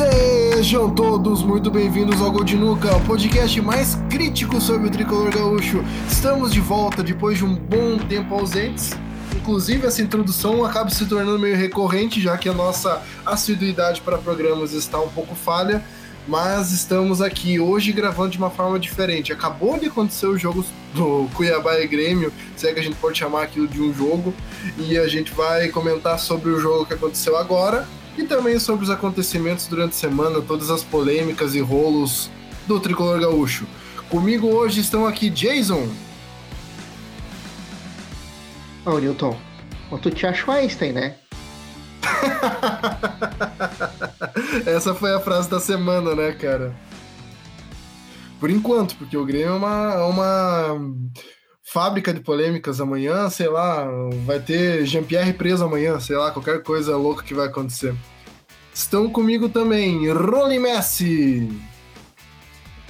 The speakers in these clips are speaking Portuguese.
Sejam todos muito bem-vindos ao Gol de Nuca, o podcast mais crítico sobre o tricolor gaúcho. Estamos de volta depois de um bom tempo ausentes. Inclusive, essa introdução acaba se tornando meio recorrente, já que a nossa assiduidade para programas está um pouco falha. Mas estamos aqui hoje gravando de uma forma diferente. Acabou de acontecer o jogo do Cuiabá e Grêmio, se é que a gente pode chamar aquilo de um jogo, e a gente vai comentar sobre o jogo que aconteceu agora e também sobre os acontecimentos durante a semana, todas as polêmicas e rolos do tricolor gaúcho. Comigo hoje estão aqui Jason. Ô, Newton, tu te acha Einstein, né? Essa foi a frase da semana, né, cara? Por enquanto, porque o Grêmio é uma, é uma fábrica de polêmicas amanhã, sei lá, vai ter Jean-Pierre preso amanhã, sei lá, qualquer coisa louca que vai acontecer. Estão comigo também, Rony Messi.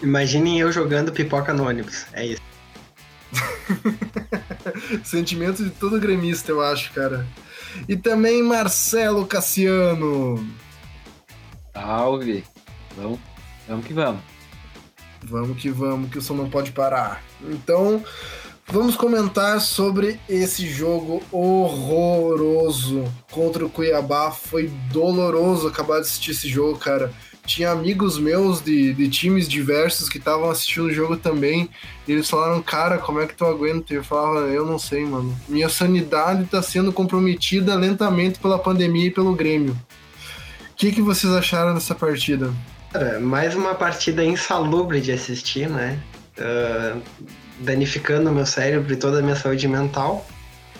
Imaginem eu jogando pipoca no ônibus, é isso. Sentimento de todo gremista, eu acho, cara. E também Marcelo Cassiano. Salve! Vamos, vamos que vamos. Vamos que vamos, que o som não pode parar. Então, vamos comentar sobre esse jogo horroroso contra o Cuiabá. Foi doloroso acabar de assistir esse jogo, cara tinha amigos meus de, de times diversos que estavam assistindo o jogo também. E eles falaram, cara, como é que tu aguenta? Eu falava, eu não sei, mano. Minha sanidade tá sendo comprometida lentamente pela pandemia e pelo Grêmio. O que, que vocês acharam dessa partida? Cara, mais uma partida insalubre de assistir, né? Uh, danificando meu cérebro e toda a minha saúde mental.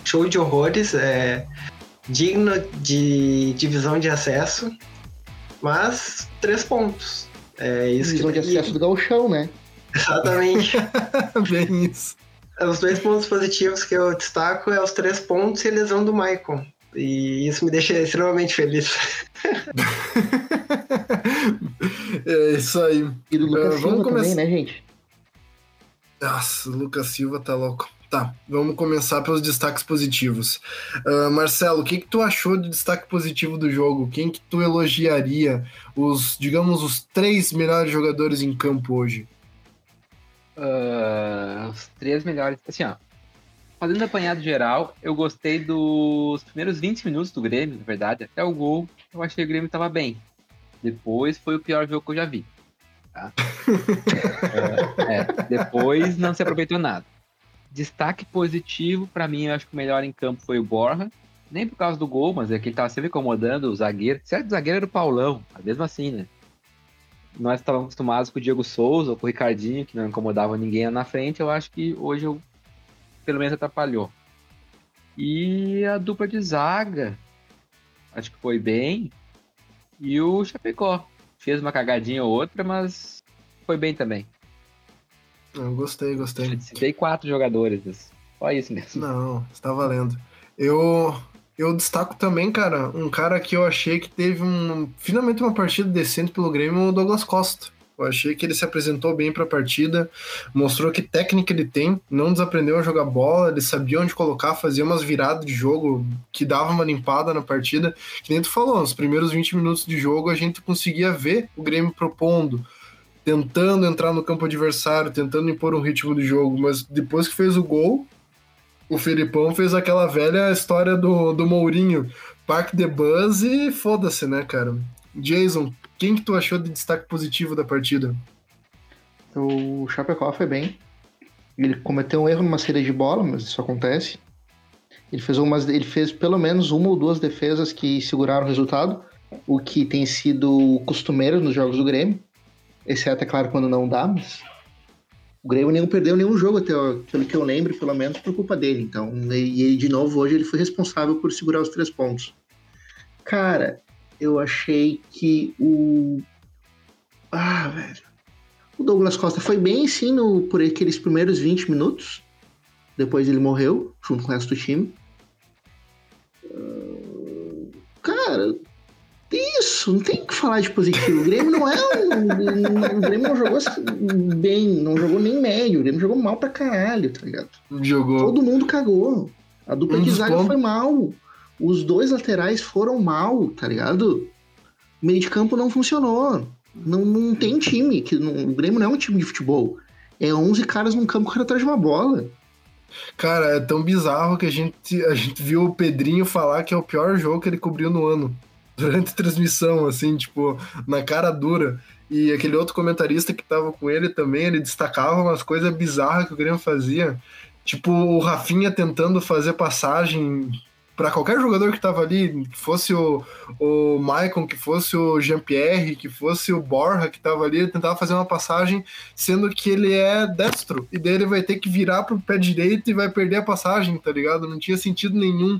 Show de horrores, é digno de divisão de acesso. Mas três pontos. É isso Visão que... de acesso do gauchão, né? Exatamente. Bem isso. Os dois pontos positivos que eu destaco é os três pontos e a lesão do Michael. E isso me deixa extremamente feliz. é isso aí. E do Lucas uh, Silva come... também, né, gente? Nossa, o Lucas Silva tá louco. Tá, vamos começar pelos destaques positivos. Uh, Marcelo, o que, que tu achou de destaque positivo do jogo? Quem que tu elogiaria os, digamos, os três melhores jogadores em campo hoje? Uh, os três melhores. Assim, ó. Fazendo apanhado geral, eu gostei dos primeiros 20 minutos do Grêmio, na verdade. Até o gol, eu achei que o Grêmio tava bem. Depois foi o pior jogo que eu já vi. Tá? é, é, depois não se aproveitou nada. Destaque positivo, para mim, eu acho que o melhor em campo foi o Borja. Nem por causa do gol, mas é que ele tava sempre incomodando o zagueiro. Certo, o zagueiro era o Paulão, mas mesmo assim, né? Nós estávamos acostumados com o Diego Souza ou com o Ricardinho, que não incomodava ninguém na frente. Eu acho que hoje eu, pelo menos atrapalhou. E a dupla de zaga, acho que foi bem. E o Chapecó fez uma cagadinha ou outra, mas foi bem também. Eu gostei, gostei. Citei quatro jogadores. Só isso mesmo. Não, está valendo. Eu, eu destaco também, cara, um cara que eu achei que teve um, finalmente uma partida decente pelo Grêmio, o Douglas Costa. Eu achei que ele se apresentou bem para a partida, mostrou que técnica ele tem, não desaprendeu a jogar bola, ele sabia onde colocar, fazia umas viradas de jogo que dava uma limpada na partida. Que nem tu falou, nos primeiros 20 minutos de jogo a gente conseguia ver o Grêmio propondo, tentando entrar no campo adversário, tentando impor um ritmo de jogo, mas depois que fez o gol, o Felipão fez aquela velha história do, do Mourinho, Park the Buzz e foda-se, né, cara? Jason, quem que tu achou de destaque positivo da partida? O Chapecó foi bem. Ele cometeu um erro numa série de bola, mas isso acontece. Ele fez, umas, ele fez pelo menos uma ou duas defesas que seguraram o resultado, o que tem sido costumeiro nos jogos do Grêmio. Exceto, é claro, quando não dá, mas. O Grêmio não perdeu nenhum jogo, até pelo que eu lembro, pelo menos por culpa dele. Então, e ele, de novo, hoje ele foi responsável por segurar os três pontos. Cara, eu achei que o. Ah, velho. O Douglas Costa foi bem, sim, no, por aqueles primeiros 20 minutos. Depois ele morreu, junto com o resto do time. Uh, cara, isso, não tem o que falar de positivo. O Grêmio não é um. o Grêmio não jogou bem, não jogou nem médio. O Grêmio jogou mal pra caralho, tá ligado? Jogou. Todo mundo cagou. A dupla um de zaga foi mal. Os dois laterais foram mal, tá ligado? Meio de campo não funcionou. Não, não tem time. Que não, o Grêmio não é um time de futebol. É 11 caras num campo correndo atrás de uma bola. Cara, é tão bizarro que a gente, a gente viu o Pedrinho falar que é o pior jogo que ele cobriu no ano. Durante a transmissão, assim, tipo, na cara dura. E aquele outro comentarista que tava com ele também, ele destacava umas coisas bizarras que o Grêmio fazia. Tipo, o Rafinha tentando fazer passagem para qualquer jogador que tava ali, que fosse o, o Maicon, que fosse o Jean-Pierre, que fosse o Borja que tava ali, ele tentava fazer uma passagem, sendo que ele é destro, e daí ele vai ter que virar pro pé direito e vai perder a passagem, tá ligado? Não tinha sentido nenhum.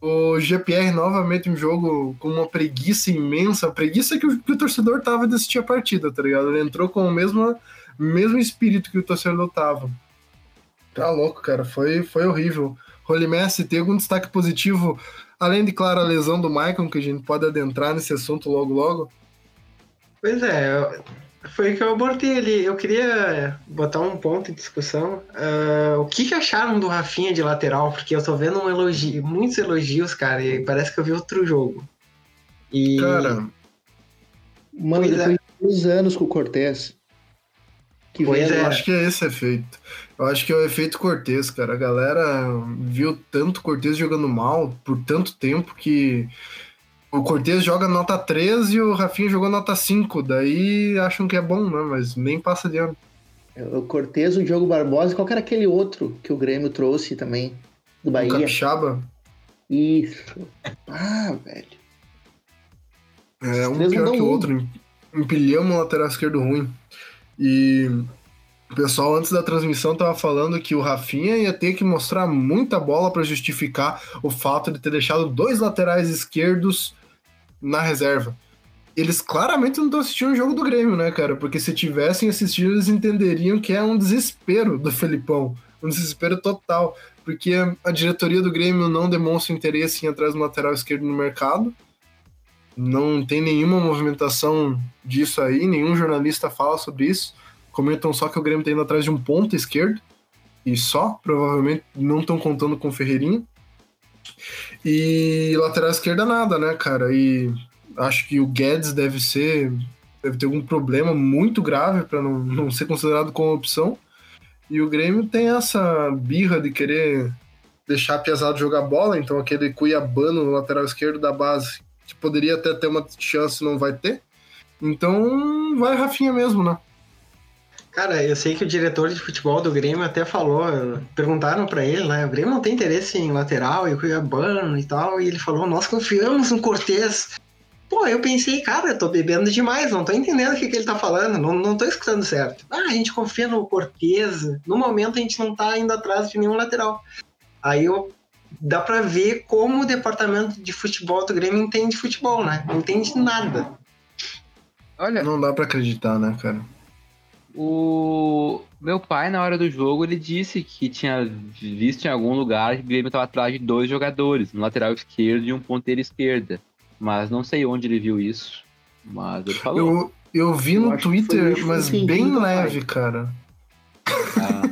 O GPR novamente um jogo com uma preguiça imensa, preguiça que o, que o torcedor tava de assistir a partida, tá ligado? Ele entrou com o mesmo, mesmo espírito que o torcedor tava. Tá louco, cara, foi, foi horrível. Messi, tem algum destaque positivo, além de, claro, a lesão do Michael, que a gente pode adentrar nesse assunto logo logo? Pois é, foi o que eu abordei ali. Eu queria botar um ponto em discussão. Uh, o que, que, acharam do Rafinha de lateral? Porque eu tô vendo um elogio, muitos elogios, cara, e parece que eu vi outro jogo. E... Cara, mano, pois depois é. dois anos com o Cortez, que pois é. Eu acho que é esse efeito. Eu acho que é o efeito Cortez, cara. A galera viu tanto Cortez jogando mal por tanto tempo que o Cortez joga nota 3 e o Rafinha jogou nota 5. Daí acham que é bom, né? Mas nem passa de ano. É, o Cortez, o Diogo Barbosa, qual era aquele outro que o Grêmio trouxe também? Do Bahia? O Capixaba? Isso. Ah, velho. É, um pior que o outro. Empilhamos um lateral esquerdo ruim. E o pessoal antes da transmissão tava falando que o Rafinha ia ter que mostrar muita bola para justificar o fato de ter deixado dois laterais esquerdos na reserva. Eles claramente não estão assistindo o jogo do Grêmio, né, cara? Porque se tivessem assistido, eles entenderiam que é um desespero do Felipão. Um desespero total. Porque a diretoria do Grêmio não demonstra interesse em atrás do lateral esquerdo no mercado. Não tem nenhuma movimentação disso aí, nenhum jornalista fala sobre isso. Comentam só que o Grêmio está indo atrás de um ponto esquerdo, e só, provavelmente não estão contando com o Ferreirinha. E lateral esquerda nada, né, cara? E acho que o Guedes deve ser. deve ter algum problema muito grave para não, não ser considerado como opção. E o Grêmio tem essa birra de querer deixar pesado jogar bola, então aquele Cuiabano no lateral esquerdo da base, que poderia até ter uma chance, não vai ter. Então vai Rafinha mesmo, né? Cara, eu sei que o diretor de futebol do Grêmio até falou, perguntaram para ele, né? O Grêmio não tem interesse em lateral e o Cuiabano e tal, e ele falou: Nós confiamos no Cortez. Pô, eu pensei, cara, eu tô bebendo demais, não tô entendendo o que, que ele tá falando, não, não tô escutando certo. Ah, a gente confia no Cortez, no momento a gente não tá indo atrás de nenhum lateral. Aí eu dá para ver como o departamento de futebol do Grêmio entende futebol, né? Não entende nada. Olha, não dá para acreditar, né, cara? O meu pai, na hora do jogo, ele disse que tinha visto em algum lugar que o Grêmio estava atrás de dois jogadores, um lateral esquerdo e um ponteiro esquerda. Mas não sei onde ele viu isso. Mas ele falou. Eu, eu vi eu no Twitter, mas bem leve, cara. Ah,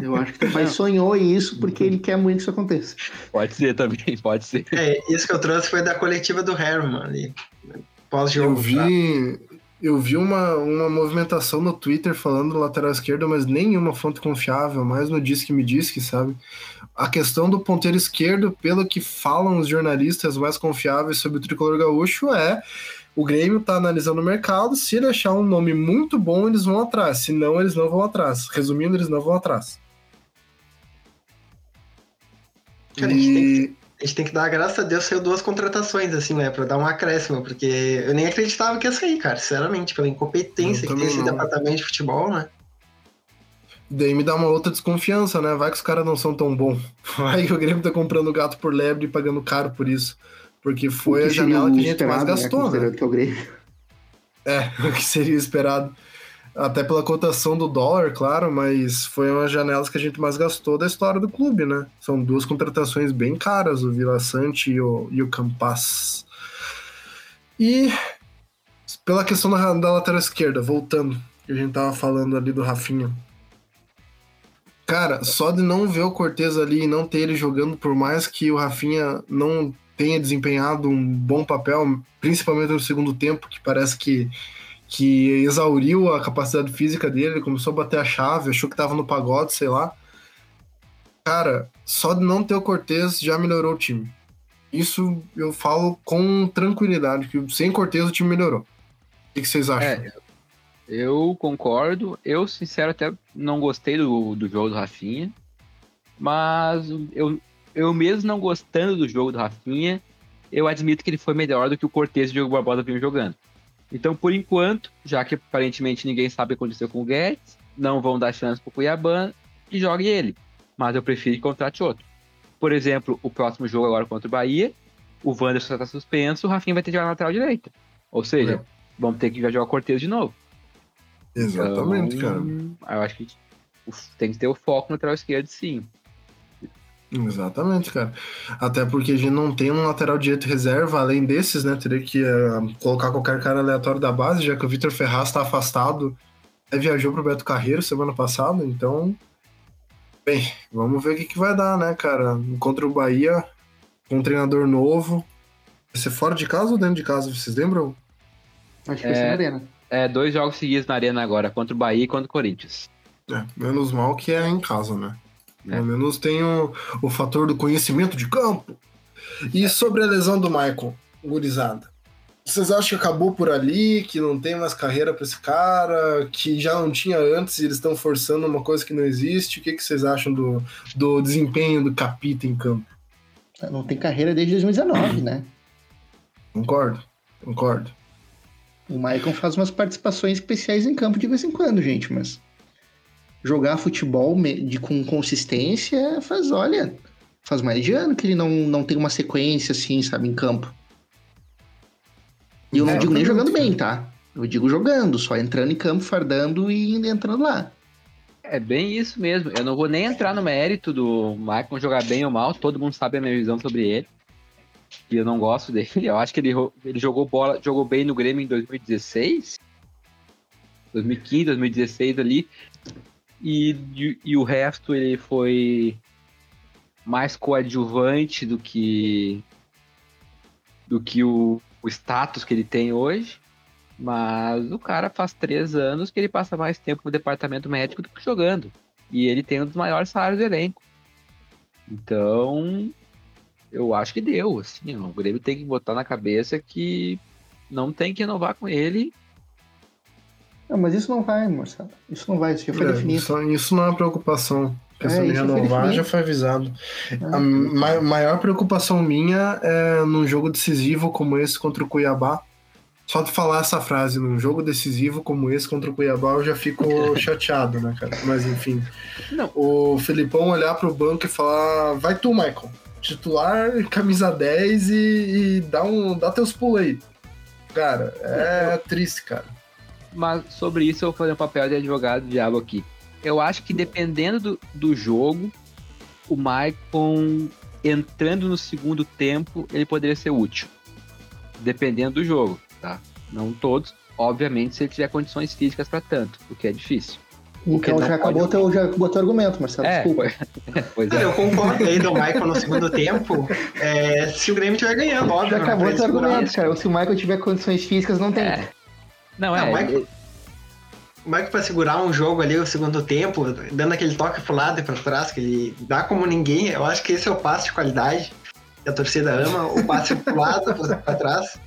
eu acho que o pai sonhou isso porque ele quer muito que isso aconteça. Pode ser também, pode ser. É, isso que eu trouxe foi da coletiva do Herman ali. Pós-jogo. Eu vi, eu vi uma, uma movimentação no Twitter falando do lateral esquerdo, mas nenhuma fonte confiável, mais no Disque Me Disque, sabe? A questão do ponteiro esquerdo, pelo que falam os jornalistas mais confiáveis sobre o tricolor gaúcho, é o Grêmio tá analisando o mercado, se ele achar um nome muito bom, eles vão atrás, se não, eles não vão atrás. Resumindo, eles não vão atrás. Cara, e a gente tem que dar graças a Deus saiu duas contratações, assim, né? Pra dar um acréscimo, porque eu nem acreditava que ia sair, cara, sinceramente, pela incompetência que tem esse não. departamento de futebol, né? Daí me dá uma outra desconfiança, né? Vai que os caras não são tão bons. Vai que o Grêmio tá comprando gato por lebre e pagando caro por isso. Porque foi a janela que a gente mais né, gastou, né? Que é, o Grêmio. é, o que seria esperado até pela cotação do dólar, claro, mas foi uma janelas que a gente mais gastou da história do clube, né? São duas contratações bem caras, o Vila Sante e o, e o Campas. E pela questão da, da lateral esquerda, voltando, que a gente tava falando ali do Rafinha. Cara, só de não ver o Cortez ali e não ter ele jogando, por mais que o Rafinha não tenha desempenhado um bom papel, principalmente no segundo tempo, que parece que, que exauriu a capacidade física dele, ele começou a bater a chave, achou que tava no pagode, sei lá. Cara, só de não ter o Cortez já melhorou o time. Isso eu falo com tranquilidade, que sem Cortez o time melhorou. O que, vocês acham? É, eu concordo. Eu, sincero, até não gostei do, do jogo do Rafinha. Mas eu, eu mesmo não gostando do jogo do Rafinha, eu admito que ele foi melhor do que o Cortez e o Diogo Barbosa vinham jogando. Então, por enquanto, já que aparentemente ninguém sabe o que aconteceu com o Guedes, não vão dar chance pro Cuiabá e jogue ele. Mas eu prefiro que contrate outro. Por exemplo, o próximo jogo agora contra o Bahia, o Wanderson está suspenso, o Rafinha vai ter que jogar na lateral direita. Ou seja, é. vamos ter que jogar o Cortez de novo. Exatamente, então, cara. Eu acho que tem que ter o foco no lateral esquerdo, sim. Exatamente, cara. Até porque a gente não tem um lateral direito reserva, além desses, né? Teria que uh, colocar qualquer cara aleatório da base, já que o Vitor Ferraz está afastado. Ele viajou pro Beto Carreiro semana passada, então. Bem, vamos ver o que, que vai dar, né, cara? Contra o Bahia, com um treinador novo. Vai ser fora de casa ou dentro de casa, vocês lembram? Acho que vai ser na Arena. É, dois jogos seguidos na Arena agora, contra o Bahia e contra o Corinthians. É, menos mal que é em casa, né? É. Pelo menos tem o, o fator do conhecimento de campo. E sobre a lesão do Michael, gurizada. Vocês acham que acabou por ali, que não tem mais carreira para esse cara, que já não tinha antes e eles estão forçando uma coisa que não existe? O que, que vocês acham do, do desempenho do Capita em campo? Não tem carreira desde 2019, né? Concordo, concordo. O Maicon faz umas participações especiais em campo de vez em quando, gente, mas jogar futebol de, com consistência faz, olha, faz mais de ano que ele não, não tem uma sequência assim, sabe, em campo. E eu não digo nem jogando bem, tá? Eu digo jogando, só entrando em campo, fardando e entrando lá. É bem isso mesmo. Eu não vou nem entrar no mérito do Michael jogar bem ou mal, todo mundo sabe a minha visão sobre ele. E eu não gosto dele. Eu acho que ele, ele jogou bola, jogou bem no Grêmio em 2016. 2015, 2016 ali. E, e o resto ele foi mais coadjuvante do que do que o, o status que ele tem hoje. Mas o cara faz três anos que ele passa mais tempo no departamento médico do que jogando. E ele tem um dos maiores salários do elenco. Então, eu acho que deu. Assim, o Grêmio tem que botar na cabeça que não tem que renovar com ele não, mas isso não vai, Marcelo. Isso não vai, isso já foi é, definido. Isso, isso não é uma preocupação. A questão é, de renovar já foi avisado. É. A ma maior preocupação minha é num jogo decisivo como esse contra o Cuiabá. Só de falar essa frase, num jogo decisivo como esse contra o Cuiabá, eu já fico chateado, né, cara? Mas enfim. Não. O Felipão olhar pro banco e falar: vai tu, Michael. Titular, camisa 10 e, e dá, um, dá teus pulos aí. Cara, é triste, cara mas sobre isso eu vou fazer um papel de advogado do diabo aqui. Eu acho que dependendo do, do jogo, o Maicon entrando no segundo tempo, ele poderia ser útil. Dependendo do jogo, tá? Não todos. Obviamente, se ele tiver condições físicas para tanto, o que é difícil. Então já acabou, pode... teu, já acabou teu argumento, Marcelo. É, desculpa. Pois é. Eu concordo aí do Michael no segundo tempo. É, se o Grêmio estiver ganhando, óbvio. Já acabou teu argumento, cara. Se o Michael tiver condições físicas, não tem. É. Não, é. Não, Michael, o Michael pra segurar um jogo ali o segundo tempo, dando aquele toque pro lado e pra trás, que ele dá como ninguém, eu acho que esse é o passe de qualidade que a torcida ama, o passe pro lado, pra trás.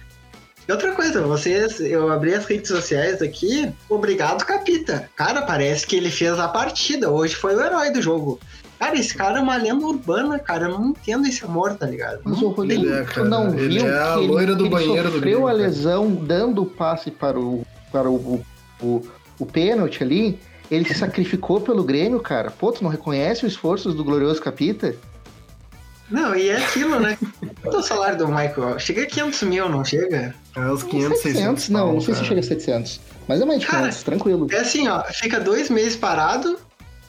E outra coisa, vocês, eu abri as redes sociais aqui, obrigado, Capita. Cara, parece que ele fez a partida, hoje foi o herói do jogo. Cara, esse cara é uma lenda urbana, cara. Eu não entendo esse amor, tá ligado? Mas o Rodrigo é, cara, não ele viu é a loira do ele banheiro sofreu do a lesão dando o passe para o, para o, o, o pênalti ali. Ele se sacrificou pelo Grêmio, cara. Pô, tu não reconhece os esforços do glorioso Capita? Não, e é aquilo, né? Quanto é o salário do Michael? Chega a 500 mil, não chega? É os 500, 700, 600. Não, não sei se chega a 700. Mas é mais de 500, tranquilo. É assim, ó. Fica dois meses parado,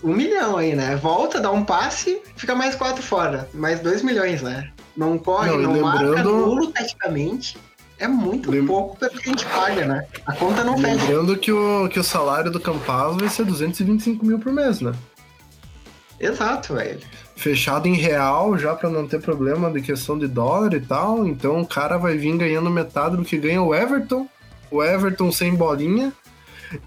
um milhão aí, né? Volta, dá um passe, fica mais quatro fora. Mais dois milhões, né? Não corre, não, não lembrando... marca nulo taticamente. É muito Lem... pouco pelo que a gente paga, né? A conta não fecha. Lembrando que o, que o salário do Campaz vai ser 225 mil por mês, né? Exato, velho. fechado em real já para não ter problema de questão de dólar e tal. Então o cara vai vir ganhando metade do que ganha o Everton. O Everton sem bolinha.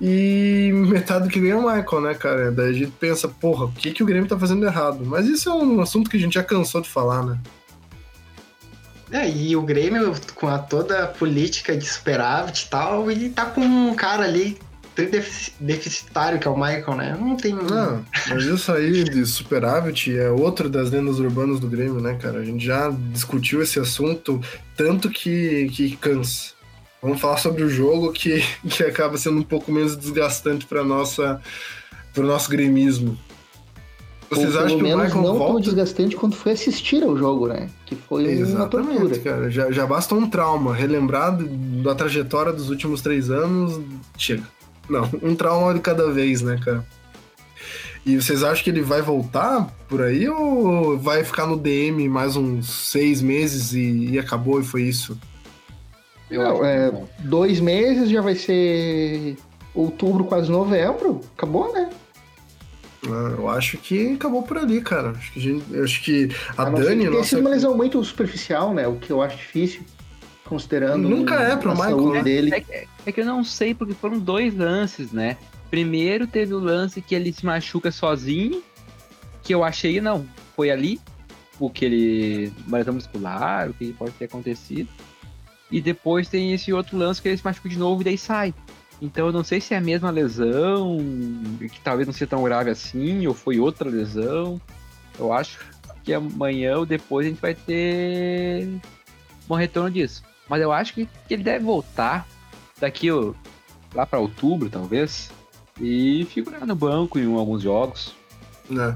E metade do que ganha o Michael, né, cara? Daí a gente pensa, porra, o que, que o Grêmio tá fazendo errado? Mas isso é um assunto que a gente já cansou de falar, né? É, e o Grêmio, com a toda a política de superávit e tal, ele tá com um cara ali deficitário, que é o Michael, né? Não tem. Não, mas isso aí de superávit é outro das lendas urbanas do Grêmio, né, cara? A gente já discutiu esse assunto tanto que, que cansa. Vamos falar sobre o jogo que, que acaba sendo um pouco menos desgastante para nossa para o nosso gremismo. Vocês Ou, acham que o Michael não volta? tão desgastante quanto foi assistir ao jogo, né? Que foi Exatamente, uma tortura. cara. Já, já basta um trauma. Relembrar da trajetória dos últimos três anos, chega. Não, um trauma de cada vez, né, cara? E vocês acham que ele vai voltar por aí ou vai ficar no DM mais uns seis meses e, e acabou e foi isso? Eu Não, é, dois meses já vai ser outubro, quase novembro. Acabou, né? Ah, eu acho que acabou por ali, cara. Acho que, gente, acho que a, a Dani. Tem sido uma lesão muito superficial, né? O que eu acho difícil considerando Nunca é pro Michael né? dele. É, é, é, que eu não sei, porque foram dois lances, né? Primeiro teve o lance que ele se machuca sozinho, que eu achei, não, foi ali, o que ele. uma lesão muscular, o que pode ter acontecido. E depois tem esse outro lance que ele se machuca de novo e daí sai. Então eu não sei se é a mesma lesão, que talvez não seja tão grave assim, ou foi outra lesão. Eu acho que amanhã ou depois a gente vai ter um retorno disso. Mas eu acho que, ele deve voltar daqui lá para outubro, talvez, e figurar no banco em alguns jogos. É.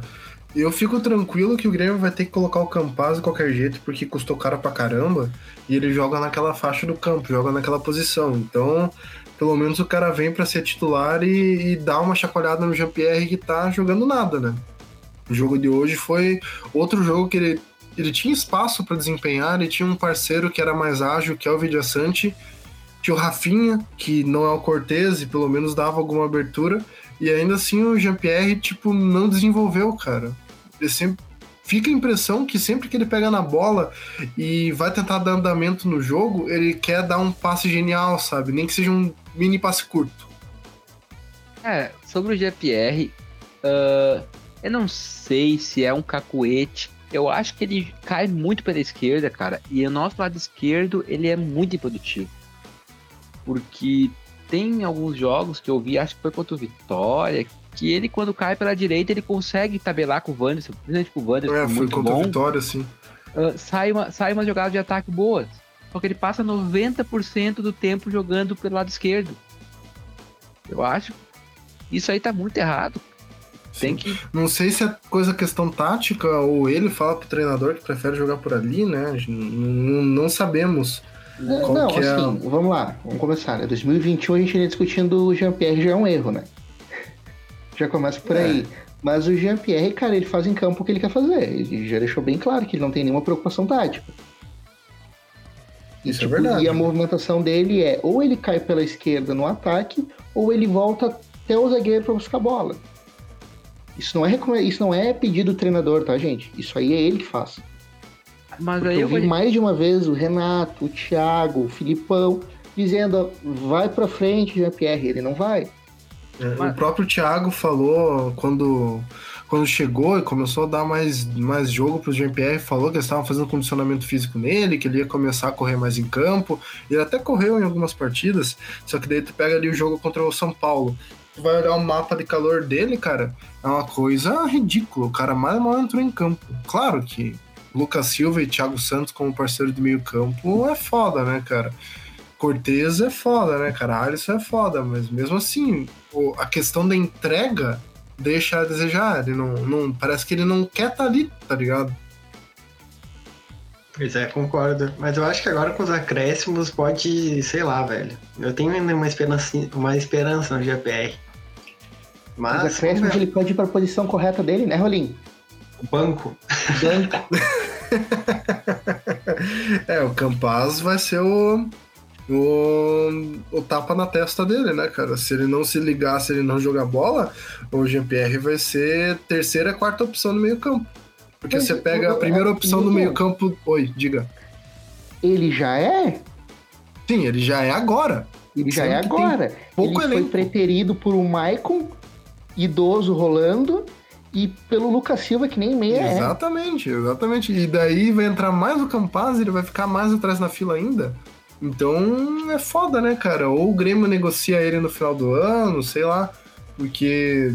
Eu fico tranquilo que o Grêmio vai ter que colocar o Campaz de qualquer jeito, porque custou caro pra caramba, e ele joga naquela faixa do campo, joga naquela posição. Então, pelo menos o cara vem para ser titular e, e dá uma chacoalhada no Jean-Pierre que tá jogando nada, né? O jogo de hoje foi outro jogo que ele ele tinha espaço para desempenhar, ele tinha um parceiro que era mais ágil, que é o Vidiaçante, tinha o Rafinha, que não é o Cortez e pelo menos dava alguma abertura, e ainda assim o Jean-Pierre, tipo, não desenvolveu, cara. Ele sempre fica a impressão que sempre que ele pega na bola e vai tentar dar andamento no jogo, ele quer dar um passe genial, sabe? Nem que seja um mini passe curto. É, sobre o GPR, uh, eu não sei se é um cacuete eu acho que ele cai muito pela esquerda, cara. E o nosso lado esquerdo, ele é muito improdutivo. Porque tem alguns jogos que eu vi, acho que foi contra o Vitória, que ele, quando cai pela direita, ele consegue tabelar com o Wanderson, principalmente com o Wanderson. É, foi muito contra bom. o Vitória, sim. Uh, sai, uma, sai uma jogada de ataque boas. Só que ele passa 90% do tempo jogando pelo lado esquerdo. Eu acho. Isso aí tá muito errado. Tem que... Não sei se é coisa questão tática ou ele fala pro treinador que prefere jogar por ali, né? Não, não sabemos. Não, não é assim, vamos lá, vamos começar. Né? 2021 a gente ia discutindo o Jean-Pierre já é um erro, né? Já começa por é. aí. Mas o Jean-Pierre, cara, ele faz em campo o que ele quer fazer. Ele já deixou bem claro que ele não tem nenhuma preocupação tática. Isso é tipo, é verdade. E a movimentação dele é ou ele cai pela esquerda no ataque, ou ele volta até o zagueiro para buscar a bola. Isso não é, isso não é pedido do treinador, tá, gente? Isso aí é ele que faz. Mas aí eu, vi mais de uma vez o Renato, o Thiago, o Filipão dizendo vai para frente, Jean-Pierre, ele não vai. É, Mas... O próprio Thiago falou quando quando chegou e começou a dar mais, mais jogo para o Jean-Pierre, falou que eles estavam fazendo condicionamento físico nele, que ele ia começar a correr mais em campo. Ele até correu em algumas partidas, só que daí tu pega ali o jogo contra o São Paulo vai olhar o mapa de calor dele, cara, é uma coisa ridícula. O cara mais mal entrou em campo. Claro que Lucas Silva e Thiago Santos como parceiro de meio campo é foda, né, cara? Cortez é foda, né, cara? Alisson é foda, mas mesmo assim, a questão da entrega deixa a desejar. Ele não, não parece que ele não quer estar tá ali, tá ligado? Pois é, concordo. Mas eu acho que agora com os acréscimos pode, sei lá, velho. Eu tenho ainda uma esperança, uma esperança no GPR. Mas. Os acréscimos ele pode ir para a posição correta dele, né, Rolim? Banco. Banco. é, o Campaz vai ser o, o, o tapa na testa dele, né, cara? Se ele não se ligar, se ele não jogar bola, o Jean-Pierre vai ser terceira, quarta opção no meio campo. Porque Mas você pega a primeira eu- opção do meio-campo. Oi, diga. Ele já é? Sim, ele já é agora. Ele já é agora. pouco ele foi elenco. preterido por um Maicon, idoso rolando, e pelo Lucas Silva, que nem meia é. Exatamente, exatamente. E daí vai entrar mais o Campaz e ele vai ficar mais atrás na fila ainda. Então é foda, né, cara? Ou o Grêmio negocia ele no final do ano, sei lá. Porque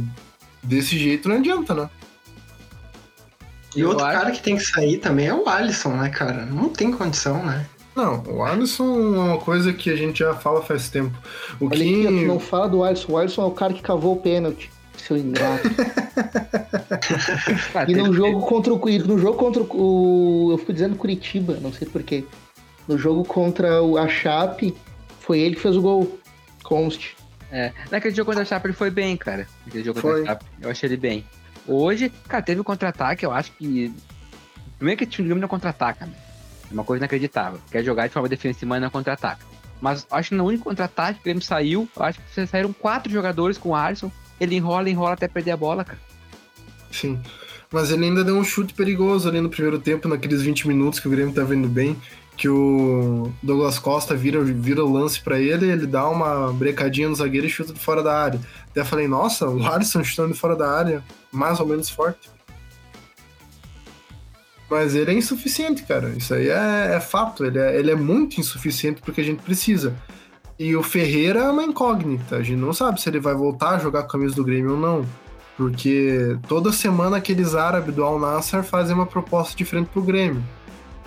desse jeito não adianta, né? E Eu outro acho- cara que tem que sair também é o Alisson, né, cara? Não tem condição, né? Não, o Alisson é uma coisa que a gente já fala faz tempo. O Olha que. não fala do Alisson. O Alisson é o cara que cavou o pênalti. Seu ingrato. E no jogo contra o. e No jogo contra o. Eu fui dizendo Curitiba, não sei porquê. No jogo contra o, a Chape, foi ele que fez o gol. Conste. É, naquele jogo contra a Chape ele foi bem, cara. Naquele jogo Foi. contra a Chape, eu achei ele bem. Hoje, cara, teve um contra-ataque, eu acho que. Primeiro que o time não contra-ataca, né? É uma coisa inacreditável. Quer jogar de forma defensiva, mas não contra-ataca. Mas acho que no único contra-ataque que o Grêmio saiu, eu acho que saíram quatro jogadores com o Alisson. Ele enrola, enrola até perder a bola, cara. Sim. Mas ele ainda deu um chute perigoso ali no primeiro tempo, naqueles 20 minutos que o Grêmio tá vendo bem. Que o Douglas Costa vira, vira o lance pra ele, ele dá uma brecadinha no zagueiro e chuta de fora da área. Até falei, nossa, o Alisson chutando de fora da área, mais ou menos forte. Mas ele é insuficiente, cara. Isso aí é, é fato. Ele é, ele é muito insuficiente porque a gente precisa. E o Ferreira é uma incógnita. A gente não sabe se ele vai voltar a jogar com a camisa do Grêmio ou não. Porque toda semana aqueles árabes do Al Nassr fazem uma proposta diferente pro Grêmio.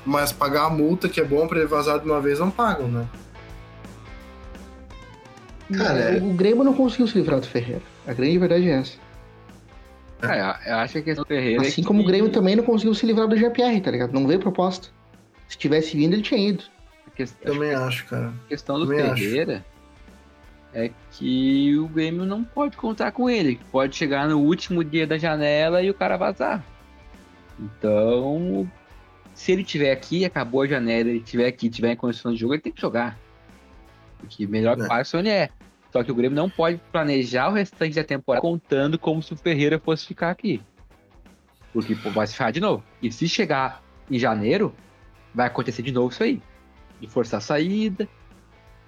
Mas pagar a multa, que é bom pra ele vazar de uma vez, não pagam, né? Cara, o, Grêmio não conseguiu se livrar do Ferreira. A grande verdade é essa. Cara, eu acho que a questão do Ferreira. é Assim que- como o Grêmio também não conseguiu se livrar do GPR, tá ligado? Não veio proposta. Se tivesse vindo, ele tinha ido. A que- acho Também acho, cara. A questão do Também acho. Ferreira é que o Grêmio não pode contar com ele. Pode chegar no último dia da janela e o cara vazar. Então, se ele tiver aqui, acabou a janela, ele tiver aqui, tiver em condição de jogo, ele tem que jogar. Porque melhor que É. o ele é. Só que o Grêmio não pode planejar o restante da temporada contando como se o Ferreira fosse ficar aqui. Porque pô, vai se ferrar de novo. E se chegar em janeiro, vai acontecer de novo isso aí. De forçar a saída.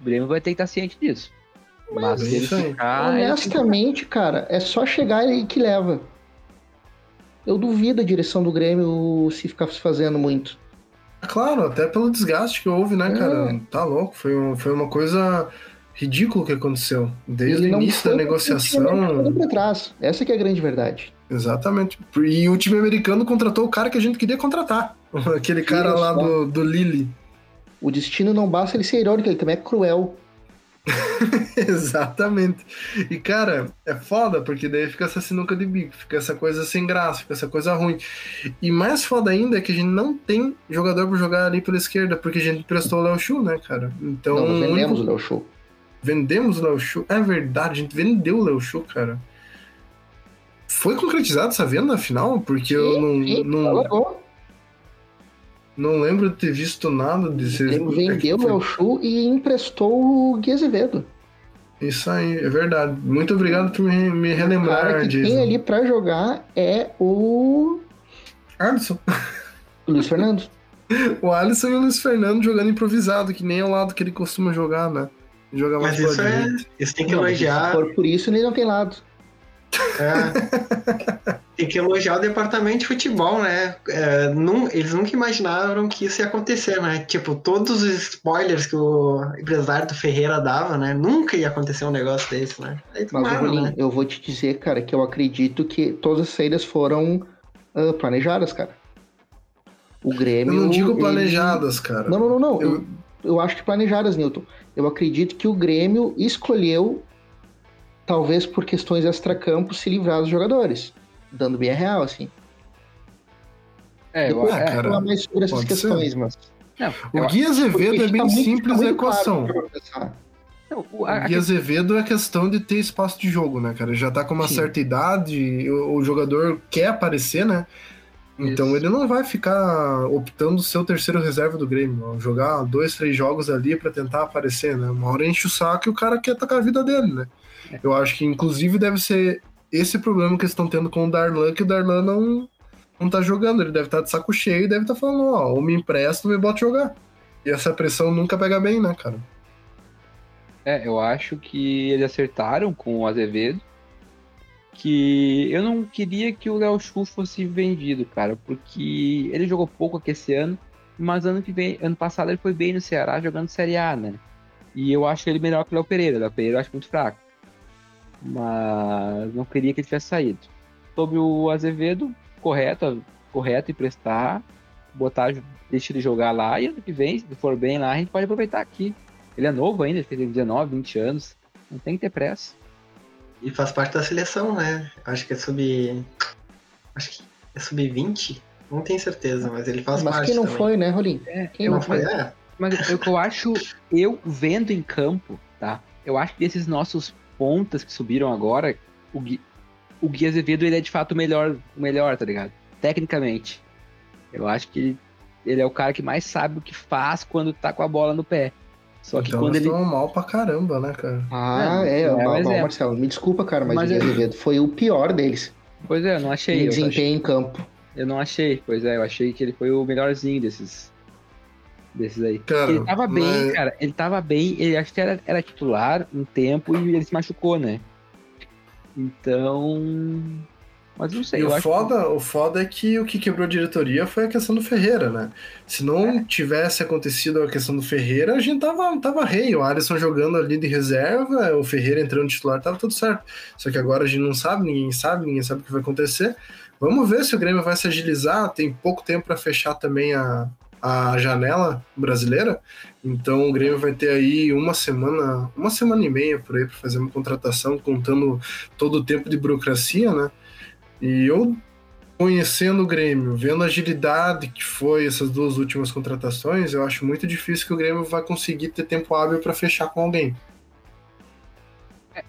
O Grêmio vai ter que estar ciente disso. Mas ele isso ficar. Honestamente, cara, é só chegar e que leva. Eu duvido a direção do Grêmio se ficar se fazendo muito. Claro, até pelo desgaste que houve, né, É. cara? Tá louco. Foi, um- foi uma coisa ridícula que aconteceu. Desde o início da negociação. trás. Essa que é a grande verdade. Exatamente. E o time americano contratou o cara que a gente queria contratar. Aquele cara lá do, do Lille. O destino não basta ele ser irônico, ele também é cruel. Exatamente. E, cara, é foda, porque daí fica essa sinuca de bico, fica essa coisa sem graça, fica essa coisa ruim. E mais foda ainda é que a gente não tem jogador pra jogar ali pela esquerda, porque a gente emprestou o Léo Chu, né, cara? Então. não, vendemos o Léo Show. Vendemos o Léo Chu. É verdade, a gente vendeu o Léo Chu, cara. Foi concretizado essa venda afinal? Porque eu não, Sim, não, largou. Não lembro de ter visto nada de Ele vendeu o Show e emprestou o Gui Azevedo. Isso aí, é verdade. Muito obrigado por me, me O cara relembrar que disso. tem ali pra jogar é o Alisson. Luiz Fernando. O Alisson e o Luiz Fernando jogando improvisado, que nem é o lado que ele costuma jogar, né? Jogar mais Mas isso é. Isso tem que Não, mas se elogiar. for por isso, ele não tem lado. É. tem que elogiar o departamento de futebol, né? É, eles nunca imaginaram que isso ia acontecer, né? Tipo, todos os spoilers que o empresário do Ferreira dava, né? Nunca ia acontecer um negócio desse, né? Aí Mas, tomaram, Rolim, né? eu vou te dizer, cara, que eu acredito que todas as saídas foram ah, planejadas, cara. O Eu Grêmio. não digo ele- planejadas, cara. Não, não, não, não. Eu- Eu... eu acho que planejadas, Newton. Eu acredito que o Grêmio escolheu, talvez por questões extracampo, se livrar dos jogadores. Dando bem a real, assim. É, eu, Depois Ah, eu vou cara, falar mais sobre essas pode ser. questões, mas. não, O Gui Azevedo é bem tá muito- simples tá a claro equação. pensar. não, o- a- O Gui Azevedo é questão de ter espaço de jogo, né, cara? Já tá com uma Sim. certa idade, o, o jogador quer aparecer, né? Então Isso. ele não vai ficar optando ser o terceiro reserva do Grêmio, ó, jogar dois, três jogos ali pra tentar aparecer, né? Uma hora enche o saco e o cara quer tocar a vida dele, né? Eu acho que inclusive deve ser esse problema que eles estão tendo com o Darlan, que o Darlan não, não tá jogando, ele deve estar tá de saco cheio e deve estar tá falando, ó, ou me empresta ou me bota jogar. E essa pressão nunca pega bem, né, cara? É, eu acho que eles acertaram com o Azevedo. Que eu não queria que o Léo Chu fosse vendido, cara, porque ele jogou pouco aqui esse ano, mas ano que vem, ano passado ele foi bem no Ceará jogando Série A, né? E eu acho ele melhor que o Léo Pereira. O Léo Pereira eu acho muito fraco. Mas não queria que ele tivesse saído. Sobre o Azevedo, correto, correto emprestar, botar, deixa ele jogar lá e ano que vem, se for bem lá, a gente pode aproveitar aqui. Ele é novo ainda, ele tem 19, 20 anos, não tem que ter pressa. E faz parte da seleção, né? Acho que é sub. Acho que é sub-20, não tenho certeza, mas ele faz mas parte. Mas quem não também. foi, né, Rolim? É, quem não foi, é. Mas o que eu acho, eu vendo em campo, tá? Eu acho que esses nossos pontas que subiram agora, o Gui, o Gui Azevedo ele é de fato o melhor, o melhor, tá ligado? Tecnicamente. Eu acho que ele, ele, é o cara que mais sabe o que faz quando tá com a bola no pé. Só que então quando ele. mal pra caramba, né, cara? Ah, é, é, é, mal, mal, é. Marcelo. Me desculpa, cara, mas, mas o Gui Azevedo foi o pior deles. Pois é, eu não achei. Em desempenho em campo. Eu não achei, pois é, eu achei que ele foi o melhorzinho desses. Desses aí. Cara, ele tava bem, mas... cara. Ele tava bem, ele acho que era, era titular um tempo e ele se machucou, né? Então. Mas não sei. E o, foda, que... o foda é que o que quebrou a diretoria foi a questão do Ferreira, né? Se não é. tivesse acontecido a questão do Ferreira, a gente tava, tava rei. O Alisson jogando ali de reserva, o Ferreira entrando titular, tava tudo certo. Só que agora a gente não sabe, ninguém sabe, ninguém sabe o que vai acontecer. Vamos ver se o Grêmio vai se agilizar. Tem pouco tempo para fechar também a, a janela brasileira. Então o Grêmio vai ter aí uma semana, uma semana e meia por aí para fazer uma contratação, contando todo o tempo de burocracia, né? E eu conhecendo o Grêmio, vendo a agilidade que foi essas duas últimas contratações, eu acho muito difícil que o Grêmio vai conseguir ter tempo hábil para fechar com alguém.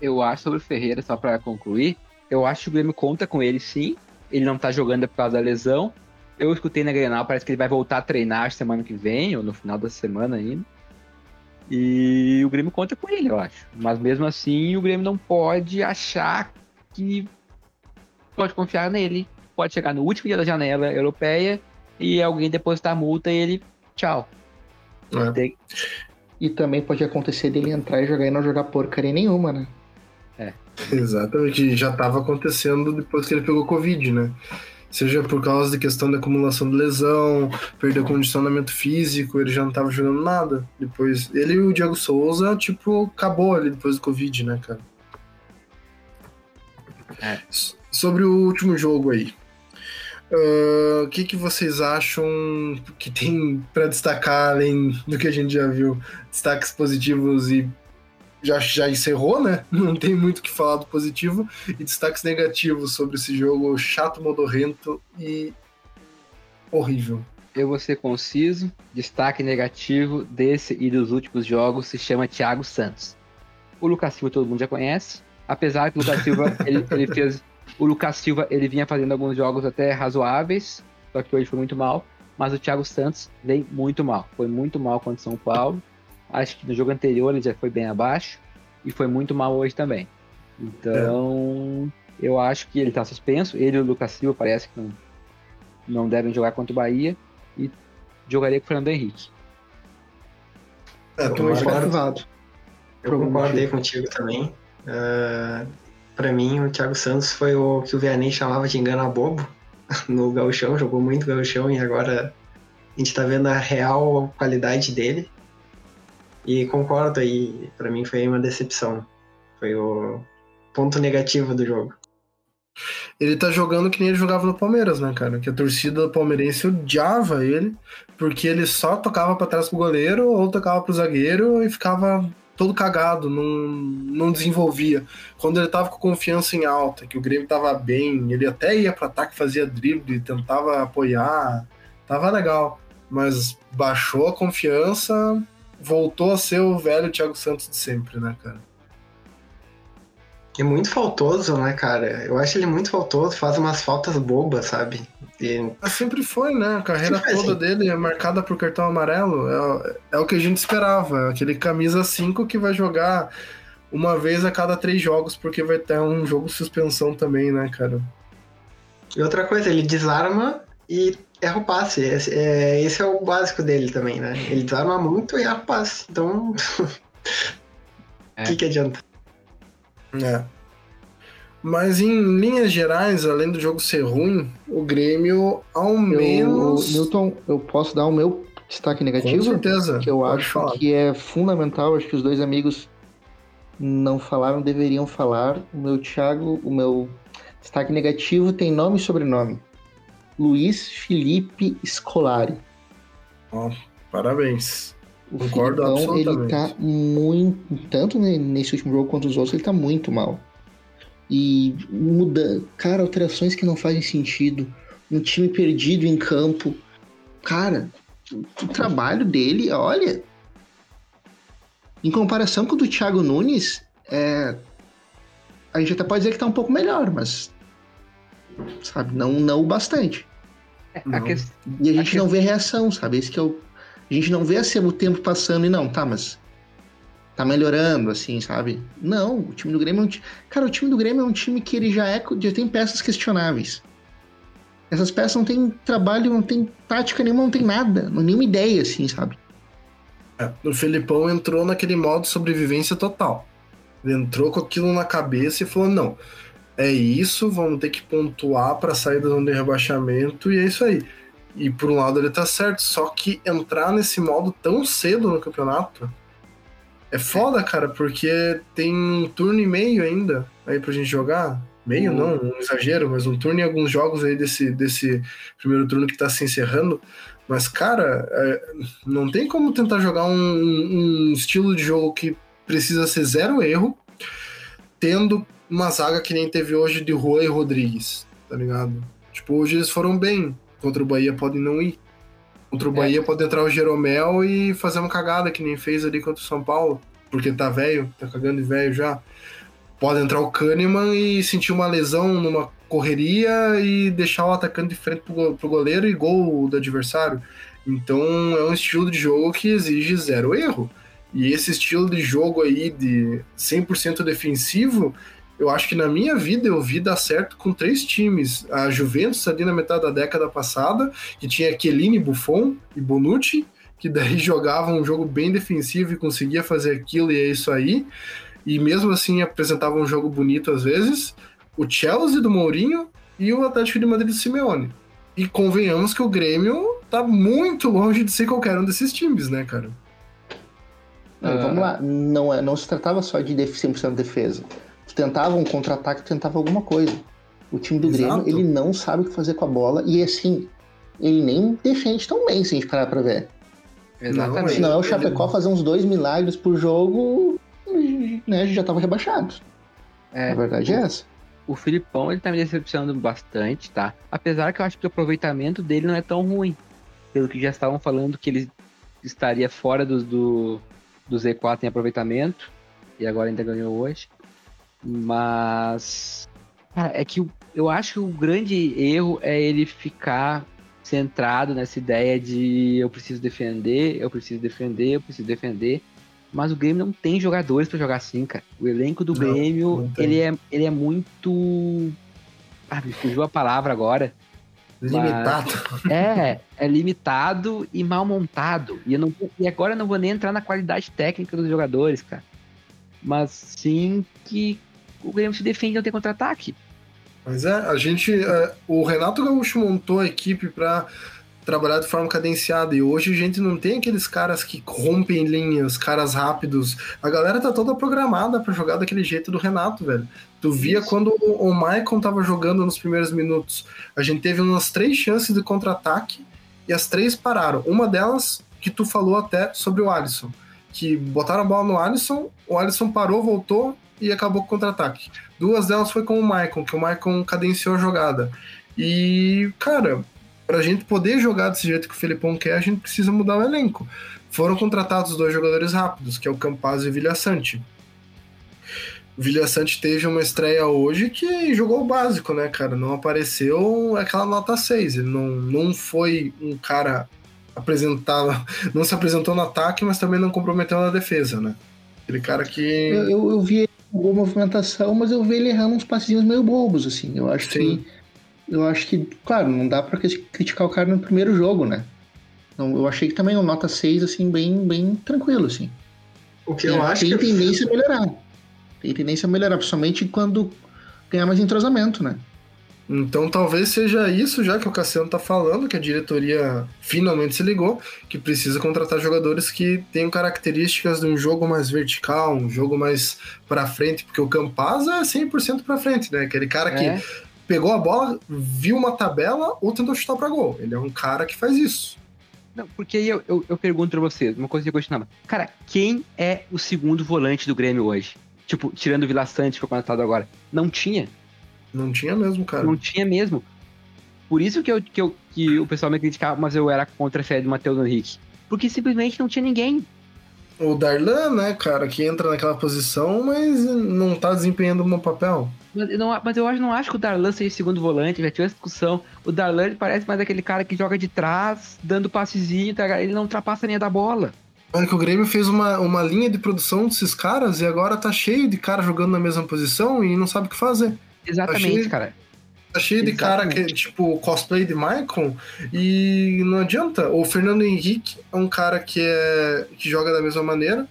Eu acho sobre o Ferreira, só para concluir, eu acho que o Grêmio conta com ele sim. Ele não tá jogando por causa da lesão, eu escutei na Grenal, parece que ele vai voltar a treinar semana que vem, ou no final da semana ainda. E o Grêmio conta com ele, eu acho. Mas mesmo assim, o Grêmio não pode achar que pode confiar nele. Pode chegar no último dia da janela europeia e alguém depositar a multa e ele, tchau. É. Tem... E também pode acontecer dele entrar e jogar e não jogar porcaria nenhuma, né? É. Exatamente, já estava acontecendo depois que ele pegou Covid, né? Seja por causa da questão da acumulação de lesão, perder o condicionamento físico, ele já não estava jogando nada. Depois, ele e o Diego Souza, tipo, acabou ali depois do Covid, né, cara? É. Sobre o último jogo aí. O uh, que, que vocês acham que tem para destacar além do que a gente já viu? Destaques positivos e já, já encerrou, né? Não tem muito o que falar do positivo. E destaques negativos sobre esse jogo chato, modorrento e horrível. Eu vou ser conciso. Destaque negativo desse e dos últimos jogos se chama Thiago Santos. O Lucas Silva todo mundo já conhece. Apesar que o Lucas Silva ele, ele fez. O Lucas Silva ele vinha fazendo alguns jogos até razoáveis, só que hoje foi muito mal. Mas o Thiago Santos vem muito mal. Foi muito mal contra São Paulo. Acho que no jogo anterior ele já foi bem abaixo e foi muito mal hoje também. Então, é. eu acho que ele está suspenso. Ele e o Lucas Silva parece que não, não devem jogar contra o Bahia e jogaria com o Fernando Henrique. É, mais privado. Eu concordei contigo também. Uh, para mim, o Thiago Santos foi o que o Vianney chamava de engana bobo no gauchão, jogou muito gauchão e agora a gente tá vendo a real qualidade dele. E concordo aí, para mim foi uma decepção. Foi o ponto negativo do jogo. Ele tá jogando que nem ele jogava no Palmeiras, né, cara? Que a torcida palmeirense odiava ele, porque ele só tocava para trás pro goleiro ou tocava pro zagueiro e ficava todo cagado, não, não desenvolvia. Quando ele tava com confiança em alta, que o Grêmio tava bem, ele até ia para ataque, fazia drible, tentava apoiar, tava legal. Mas baixou a confiança, voltou a ser o velho Thiago Santos de sempre, né, cara? É muito faltoso, né, cara? Eu acho ele muito faltoso, faz umas faltas bobas, sabe? E... Sempre foi, né? A carreira toda assim. dele é marcada por cartão amarelo. É, é o que a gente esperava. Aquele camisa 5 que vai jogar uma vez a cada três jogos, porque vai ter um jogo suspensão também, né, cara? E outra coisa, ele desarma e erra o passe. Esse é, esse é o básico dele também, né? Ele desarma muito e erra o passe. Então. O É. que, que adianta? É. Mas em linhas gerais, além do jogo ser ruim, o Grêmio, ao Eu, menos. Newton, eu posso dar o meu destaque com negativo? certeza. que eu Pode acho falar. que é fundamental, acho que os dois amigos não falaram, deveriam falar. O meu Thiago, o meu destaque negativo tem nome e sobrenome. Luiz Felipe Scolari. Parabéns. O Concordo Filipão, ele tá muito, tanto ne- nesse último jogo quanto os outros, ele tá muito mal. E muda, cara, alterações que não fazem sentido. Um time perdido em campo. Cara, o, o trabalho dele, olha. Em comparação com o do Thiago Nunes, é, a gente até pode dizer que tá um pouco melhor, mas. Sabe, não, não o bastante. É, a E a gente Acho não vê reação, sabe? Esse que é o. A gente não vê assim, o tempo passando e não, tá, mas. Tá melhorando, assim, sabe? Não, o time do Grêmio é um time. Cara, o time do Grêmio é um time que ele já é. Já tem peças questionáveis. Essas peças não tem trabalho, não tem tática nenhuma, não tem nada. não- Nenhuma ideia, assim, sabe? É, o Felipão entrou naquele modo sobrevivência total. Ele entrou com aquilo na cabeça e falou: não, é isso, vamos ter que pontuar para sair da zona de rebaixamento e é isso aí. E por um lado ele tá certo, só que entrar nesse modo tão cedo no campeonato é foda, cara, porque tem um turno e meio ainda aí pra gente jogar. Meio não, um exagero, mas um turno e alguns jogos aí desse, desse primeiro turno que tá se encerrando. Mas, cara, é, não tem como tentar jogar um, um estilo de jogo que precisa ser zero erro, tendo uma zaga que nem teve hoje de Juan e Rodrigues, tá ligado? Tipo, hoje eles foram bem. Contra o Bahia podem não ir. Contra o É. Bahia pode entrar o Jeromel e fazer uma cagada que nem fez ali contra o São Paulo, porque tá velho, tá cagando de velho já. Pode entrar o Kahneman e sentir uma lesão numa correria e deixar o atacante de frente pro goleiro e gol do adversário. Então é um estilo de jogo que exige zero erro. E esse estilo de jogo aí de 100% defensivo, eu acho que na minha vida eu vi dar certo com três times. A Juventus ali na metade da década passada, que tinha Chiellini, Buffon e Bonucci, que daí jogava um jogo bem defensivo e conseguia fazer aquilo e é isso aí. E mesmo assim apresentava um jogo bonito às vezes. O Chelsea do Mourinho e o Atlético de Madrid do Simeone. E convenhamos que o Grêmio tá muito longe de ser qualquer um desses times, né, cara? Não, Ah. Vamos lá, não, é, não se tratava só de def- 100% defesa. Tu tentava um contra-ataque, tu tentava alguma coisa. O time do Exato. Grêmio, ele não sabe o que fazer com a bola e assim, ele nem defende tão bem se a gente parar pra ver. Exatamente. Se não é o Chapecó fazer uns dois milagres por jogo, né, a gente já tava rebaixado. É, a verdade é essa. o Filipão ele tá me decepcionando bastante, tá? Apesar que eu acho que o aproveitamento dele não é tão ruim. Pelo que já estavam falando que ele estaria fora do, do, do Z4 em aproveitamento. E agora ainda ganhou hoje. Mas. Cara, é que eu acho que o grande erro é ele ficar centrado nessa ideia de eu preciso defender, eu preciso defender, eu preciso defender. Mas o Grêmio não tem jogadores pra jogar assim, cara. O elenco do Não, Grêmio, não ele é, ele é muito. Ah, me fugiu a palavra agora. Limitado. É, é limitado e mal montado. E, não, e agora eu não vou nem entrar na qualidade técnica dos jogadores, cara. Mas sim que o Grêmio se defende não tem contra-ataque. Mas é, a gente. é, o Renato Gaúcho montou a equipe para trabalhar de forma cadenciada. E hoje a gente não tem aqueles caras que rompem linhas, caras rápidos. A galera tá toda programada para jogar daquele jeito do Renato, velho. Tu via Isso. quando o o Maicon tava jogando nos primeiros minutos. A gente teve umas três chances de contra-ataque e as três pararam. Uma delas que tu falou até sobre o Alisson. Que botaram a bola no Alisson, o Alisson parou, voltou e acabou com o contra-ataque. Duas delas foi com o Maicon, que o Maicon cadenciou a jogada. E, cara, pra gente poder jogar desse jeito que o Felipão quer, a gente precisa mudar o elenco. Foram contratados dois jogadores rápidos, que é o Campaz e o Vilhaçante. O Vilhaçante teve uma estreia hoje que jogou o básico, né, cara? Não apareceu aquela nota 6. Ele não, não foi um cara apresentado, não se apresentou no ataque, mas também não comprometeu na defesa, né? Aquele cara que. Eu, eu, eu vi ele com boa movimentação, mas eu vi ele errando uns passinhos meio bobos, assim. Eu acho Sim. que eu acho que, claro, não dá pra criticar o cara no primeiro jogo, né? Então, eu achei que também um nota 6, assim, bem, bem tranquilo, assim. O que eu acho tem que. tendência a melhorar. Tem tendência a melhorar, principalmente quando ganhar mais entrosamento, né? Então talvez seja isso já que o Cassiano tá falando, que a diretoria finalmente se ligou, que precisa contratar jogadores que tenham características de um jogo mais vertical, um jogo mais para frente, porque o Campaz é 100% para frente, né? Aquele cara É. que pegou a bola, viu uma tabela ou tentou chutar para gol. Ele é um cara que faz isso. Não, porque aí eu, eu, eu pergunto pra vocês, uma coisa que eu continuava. Cara, quem é o segundo volante do Grêmio hoje? Tipo, tirando o Vila Sante, que foi contratado agora. Não tinha. Não tinha mesmo, cara. Não tinha mesmo. Por isso que, eu, que, eu, que o pessoal me criticava, mas eu era contra a série do Matheus Henrique. Porque simplesmente não tinha ninguém. O Darlan, né, cara, que entra naquela posição, mas não tá desempenhando um papel. Mas eu, não, mas eu acho, não acho que o Darlan seja segundo volante, já tive essa discussão. O Darlan parece mais aquele cara que joga de trás, dando passezinho, tá ele não ultrapassa a linha da bola. Olha que o Grêmio fez uma, uma linha de produção desses caras e agora tá cheio de cara jogando na mesma posição e não sabe o que fazer. Exatamente, Achei- cara. Tá cheio de cara que é tipo cosplay de Michael e não adianta. O Fernando Henrique é um cara que, é, que joga da mesma maneira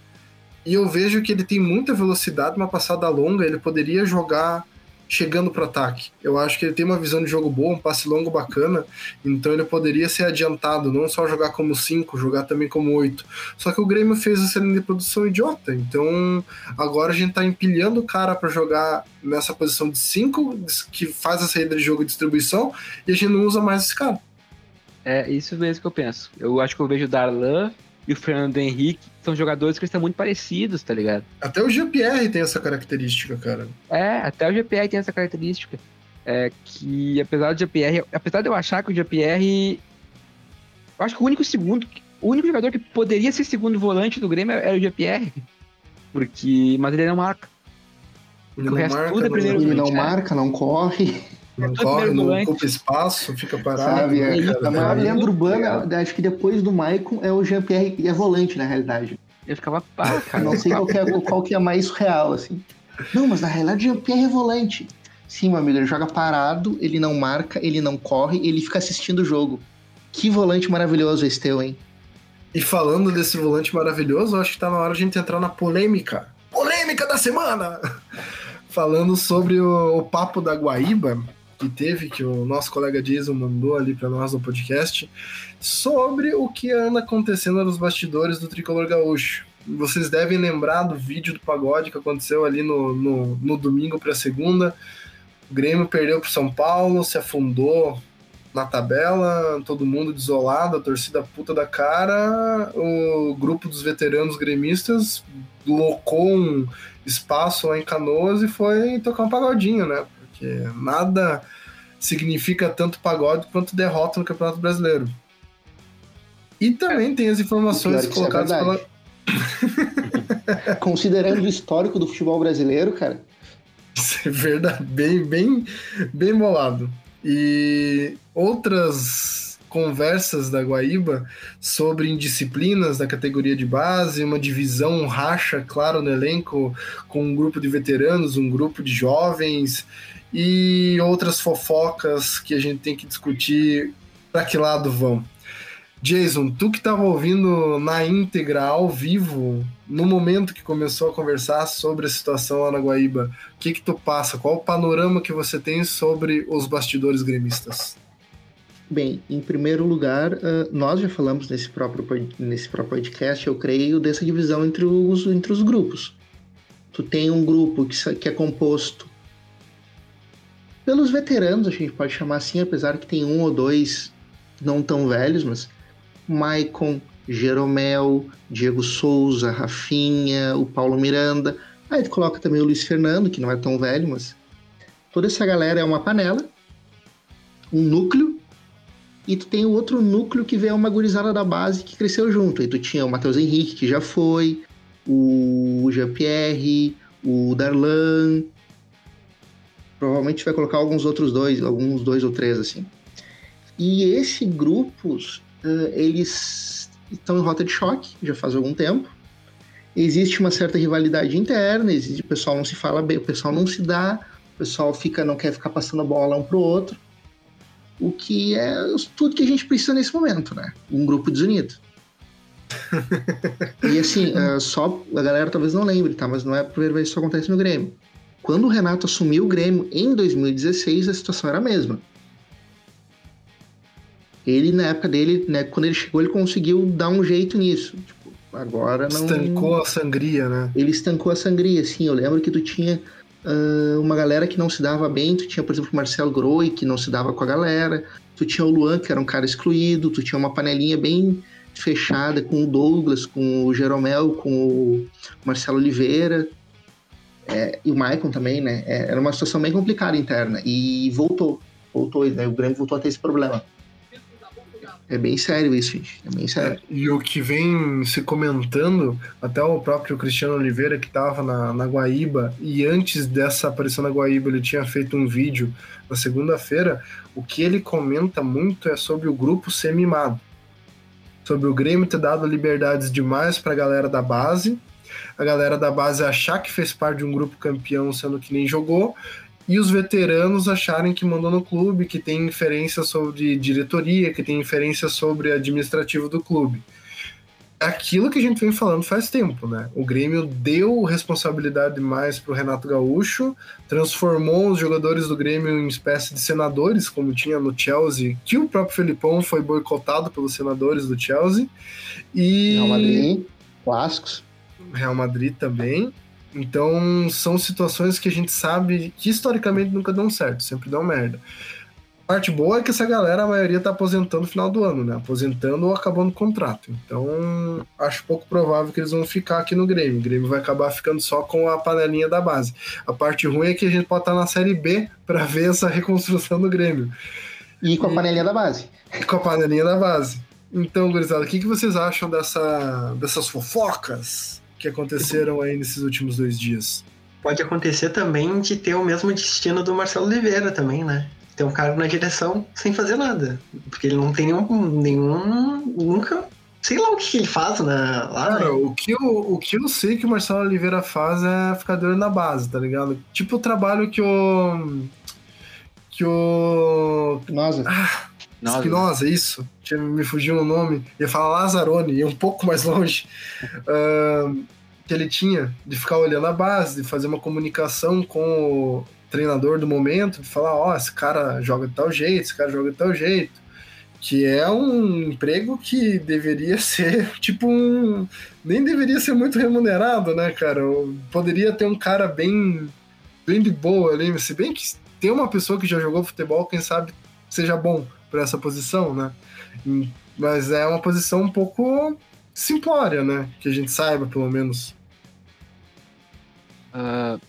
e eu vejo que ele tem muita velocidade, uma passada longa, ele poderia jogar chegando pro ataque. Eu acho que ele tem uma visão de jogo boa, um passe longo bacana, então ele poderia ser adiantado, não só jogar como 5, jogar também como 8. Só que o Grêmio fez essa linha de produção idiota, então agora a gente tá empilhando o cara para jogar nessa posição de 5, que faz a saída de jogo e distribuição, e a gente não usa mais esse cara. É isso mesmo que eu penso. Eu acho que eu vejo o Darlan e o Fernando Henrique são jogadores que estão muito parecidos, tá ligado? Até o GPR tem essa característica, cara. É, até o GPR tem essa característica. É que apesar do GPR, apesar de eu achar que o GPR. Eu acho que o único segundo. O único jogador que poderia ser segundo volante do Grêmio era o GPR. Porque. Mas ele não marca. Ele O resto tudo é não, primeiro Ele não volante, né? marca, não corre, não corre, não ocupa espaço, fica parado. sabe? né, É, cara? a maior lenda urbana, acho que depois do Maicon, é o Jean-Pierre e é volante, na realidade. Eu ficava pá, cara. Não sei qual que, é, qual que é mais real, assim. Não, mas na realidade o Jean-Pierre é volante. Sim, meu amigo, ele joga parado, ele não marca, ele não corre, ele fica assistindo o jogo. Que volante maravilhoso esse teu, hein? E falando desse volante maravilhoso, eu acho que tá na hora de a gente entrar na polêmica. Polêmica da semana! falando sobre o, o papo da Guaíba, que teve, que o nosso colega Jason mandou ali para nós no podcast, sobre o que anda acontecendo nos bastidores do Tricolor Gaúcho. Vocês devem lembrar do vídeo do pagode que aconteceu ali no, no, no domingo para segunda. O Grêmio perdeu para São Paulo, se afundou na tabela, todo mundo desolado, a torcida puta da cara. O grupo dos veteranos gremistas locou um espaço lá em Canoas e foi tocar um pagodinho, né? Porque nada significa tanto pagode quanto derrota no Campeonato Brasileiro. E também tem as informações isso é colocadas pela. verdade. Considerando o histórico do futebol brasileiro, cara, Isso é verdade, bem, bem, bem bolado. E outras conversas da Guaíba sobre indisciplinas da categoria de base, uma divisão, um racha, claro, no elenco, com um grupo de veteranos, um grupo de jovens e outras fofocas que a gente tem que discutir para que lado vão. Jason, tu que estava ouvindo na íntegra, ao vivo, no momento que começou a conversar sobre a situação lá na Guaíba, o que que tu passa? Qual o panorama que você tem sobre os bastidores gremistas? Bem, em primeiro lugar, ah, nós já falamos nesse próprio, nesse próprio podcast, eu creio, dessa divisão entre os, entre os grupos. Tu tem um grupo que, que é composto pelos veteranos, a gente pode chamar assim, apesar que tem um ou dois não tão velhos, mas Maicon, Jeromel, Diego Souza, Rafinha, o Paulo Miranda. Aí tu coloca também o Luiz Fernando, que não é tão velho, mas toda essa galera é uma panela, um núcleo, e tu tem o outro núcleo que vem uma gurizada da base que cresceu junto. Aí tu tinha o Matheus Henrique, que já foi, o Jean-Pierre, o Darlan. Provavelmente vai colocar alguns outros dois, alguns dois ou três, assim. E esse grupos, eh, eles estão em rota de choque já faz algum tempo. Existe uma certa rivalidade interna, existe, o pessoal não se fala bem, o pessoal não se dá, o pessoal fica, não quer ficar passando a bola um pro outro. O que é tudo que a gente precisa nesse momento, né? Um grupo desunido. e assim, uh, só a galera talvez não lembre, tá? Mas não é a primeira vez que isso acontece no Grêmio. Quando o Renato assumiu o Grêmio em 2016, a situação era a mesma. Ele, na época dele, né, quando ele chegou, ele conseguiu dar um jeito nisso. Tipo, agora não. Estancou a sangria, né? Ele estancou a sangria, sim. Eu lembro que tu tinha uh, uma galera que não se dava bem. Tu tinha, por exemplo, o Marcelo Groi, que não se dava com a galera. Tu tinha o Luan, que era um cara excluído. Tu tinha uma panelinha bem fechada com o Douglas, com o Jeromel, com o Marcelo Oliveira. É, e o Maicon também, né? É, era uma situação bem complicada interna. E voltou. Voltou, né? O Grêmio voltou a ter esse problema. É bem sério isso, gente. É bem sério. É, e o que vem se comentando, até o próprio Cristiano Oliveira, que estava na, na Guaíba, e antes dessa aparição na Guaíba, ele tinha feito um vídeo na segunda-feira. O que ele comenta muito é sobre o grupo ser mimado. Sobre o Grêmio ter dado liberdades demais para a galera da base, a galera da base achar que fez parte de um grupo campeão, sendo que nem jogou, e os veteranos acharem que mandam no clube, que tem inferência sobre diretoria, que tem inferência sobre administrativo do clube. É aquilo que a gente vem falando faz tempo, né? O Grêmio deu responsabilidade mais para o Renato Gaúcho, transformou os jogadores do Grêmio em espécie de senadores, como tinha no Chelsea, que o próprio Felipão foi boicotado pelos senadores do Chelsea. E... Real Madrid, clássicos. Real Madrid também. Então, são situações que a gente sabe que historicamente nunca dão certo, sempre dão merda. A parte boa é que essa galera, a maioria tá aposentando no final do ano, né? Aposentando ou acabando o contrato. Então, acho pouco provável que eles vão ficar aqui no Grêmio. O Grêmio vai acabar ficando só com a panelinha da base. A parte ruim é que a gente pode estar na Série B para ver essa reconstrução do Grêmio. E com a panelinha da base. E com a panelinha da base. Então, gurizada, o que, que vocês acham dessa, dessas fofocas? Que aconteceram aí nesses últimos dois dias. Pode acontecer também de ter o mesmo destino do Marcelo Oliveira também, né? Ter um cara na direção sem fazer nada. Porque ele não tem nenhum. nenhum nunca. Sei lá o que ele faz na, lá. Cara, né? o, que eu, o que eu sei que o Marcelo Oliveira faz é ficar doido na base, tá ligado? Tipo o trabalho que o. Que o. Nossa. Ah, nossa. Espinosa, isso. Tinha, me fugiu o nome. Ia falar Lazzaroni, ia um pouco mais longe. Uh, que ele tinha de ficar olhando a base, de fazer uma comunicação com o treinador do momento, de falar, ó, oh, esse cara joga de tal jeito, esse cara joga de tal jeito. Que é um emprego que deveria ser, tipo, um. Nem deveria ser muito remunerado, né, cara? Poderia ter um cara bem, bem de boa ali, se bem que tem uma pessoa que já jogou futebol, quem sabe seja bom para essa posição, né? Mas é uma posição um pouco simplória, né? Que a gente saiba, pelo menos. Uh,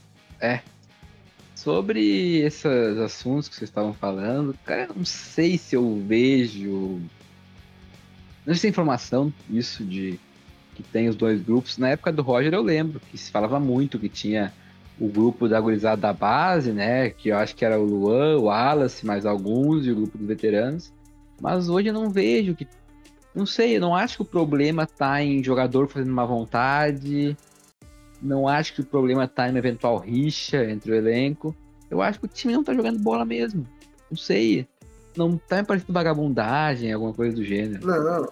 é. Sobre esses assuntos que vocês estavam falando, cara, eu não sei se eu vejo. Não sei se informação isso de que tem os dois grupos. Na época do Roger eu lembro que se falava muito que tinha o grupo da gurizada da base, né? Que eu acho que era o Luan, o Wallace, mais alguns, e o grupo dos veteranos. Mas hoje eu não vejo que. Não sei, eu não acho que o problema tá em jogador fazendo má vontade. Não acho que o problema tá em uma eventual rixa entre o elenco. Eu acho que o time não tá jogando bola mesmo. Não sei. Não tá me parecendo vagabundagem, alguma coisa do gênero. Não, não.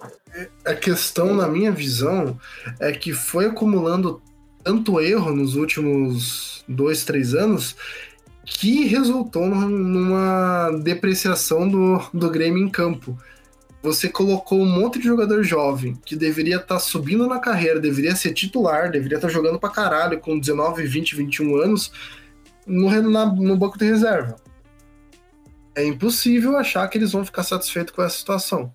A questão, na minha visão, é que foi acumulando tanto erro nos últimos dois, três anos que resultou numa depreciação do, do Grêmio em campo. Você colocou um monte de jogador jovem que deveria estar tá subindo na carreira, deveria ser titular, deveria estar tá jogando pra caralho com 19, 20, 21 anos no, na, no banco de reserva. É impossível achar que eles vão ficar satisfeitos com essa situação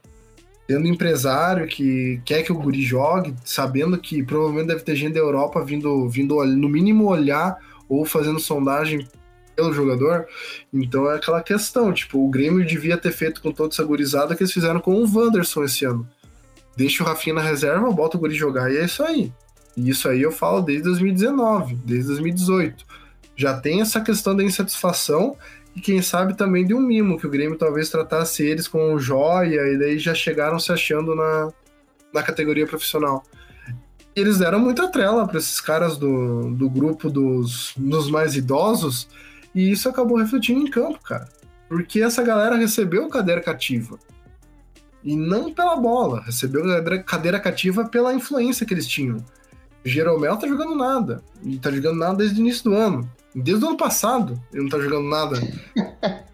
tendo empresário que quer que o guri jogue, sabendo que provavelmente deve ter gente da Europa vindo, vindo no mínimo olhar ou fazendo sondagem pelo jogador. Então é aquela questão, tipo, o Grêmio devia ter feito com toda essa gurizada que eles fizeram com o Wanderson esse ano. Deixa o Rafinha na reserva, bota o guri jogar e é isso aí. E isso aí eu falo desde 2019, desde 2018. Já tem essa questão da insatisfação e quem sabe também de um mimo, que o Grêmio talvez tratasse eles com joia, e daí já chegaram se achando na, na categoria profissional. Eles deram muita trela para esses caras do, do grupo dos, dos mais idosos, e isso acabou refletindo em campo, cara. Porque essa galera recebeu cadeira cativa. E não pela bola, recebeu cadeira- cativa pela influência que eles tinham. Jeromel tá jogando nada. E tá jogando nada desde o início do ano. Desde o ano passado, ele não tá jogando nada.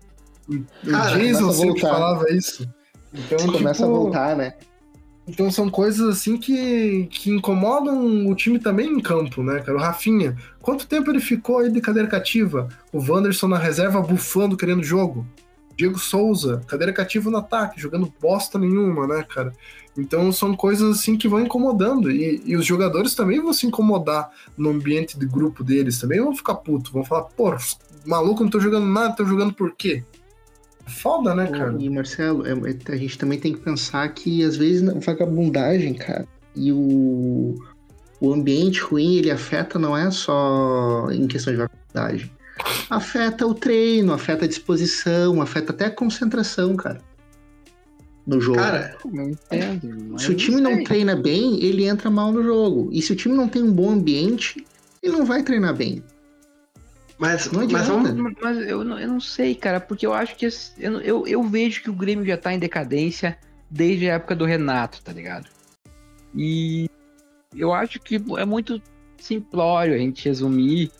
O Cara, Jason sempre falava isso. Então, Começa a tipo, voltar, né? então são coisas assim que, que incomodam o time também em campo, né, cara? O Rafinha, quanto tempo ele ficou aí de cadeira cativa? O Wanderson na reserva bufando, querendo jogo. Diego Souza, cadeira cativa no ataque, jogando bosta nenhuma, né, cara? Então são coisas assim que vão incomodando. E, e os jogadores também vão se incomodar no ambiente de grupo deles, também vão ficar putos, vão falar, pô, maluco não tô jogando nada, tô jogando por quê? Foda, né, cara? E Marcelo, é- é- a gente também tem que pensar que às vezes a vagabundagem, cara, e o, o ambiente ruim, ele afeta não é só em questão de vagabundagem. Afeta o treino, afeta a disposição, afeta até a concentração, cara. No jogo. Cara, Eu entendo. mas se o time não sei. treina bem, ele entra mal no jogo. E se o time não tem um bom ambiente, ele não vai treinar bem. mas, Não mas vamos. Mas eu não, eu não sei, cara, porque eu acho que. Eu, não- eu, eu vejo que o Grêmio já tá em decadência desde a época do Renato, tá ligado? E eu acho que é muito simplório a gente resumir.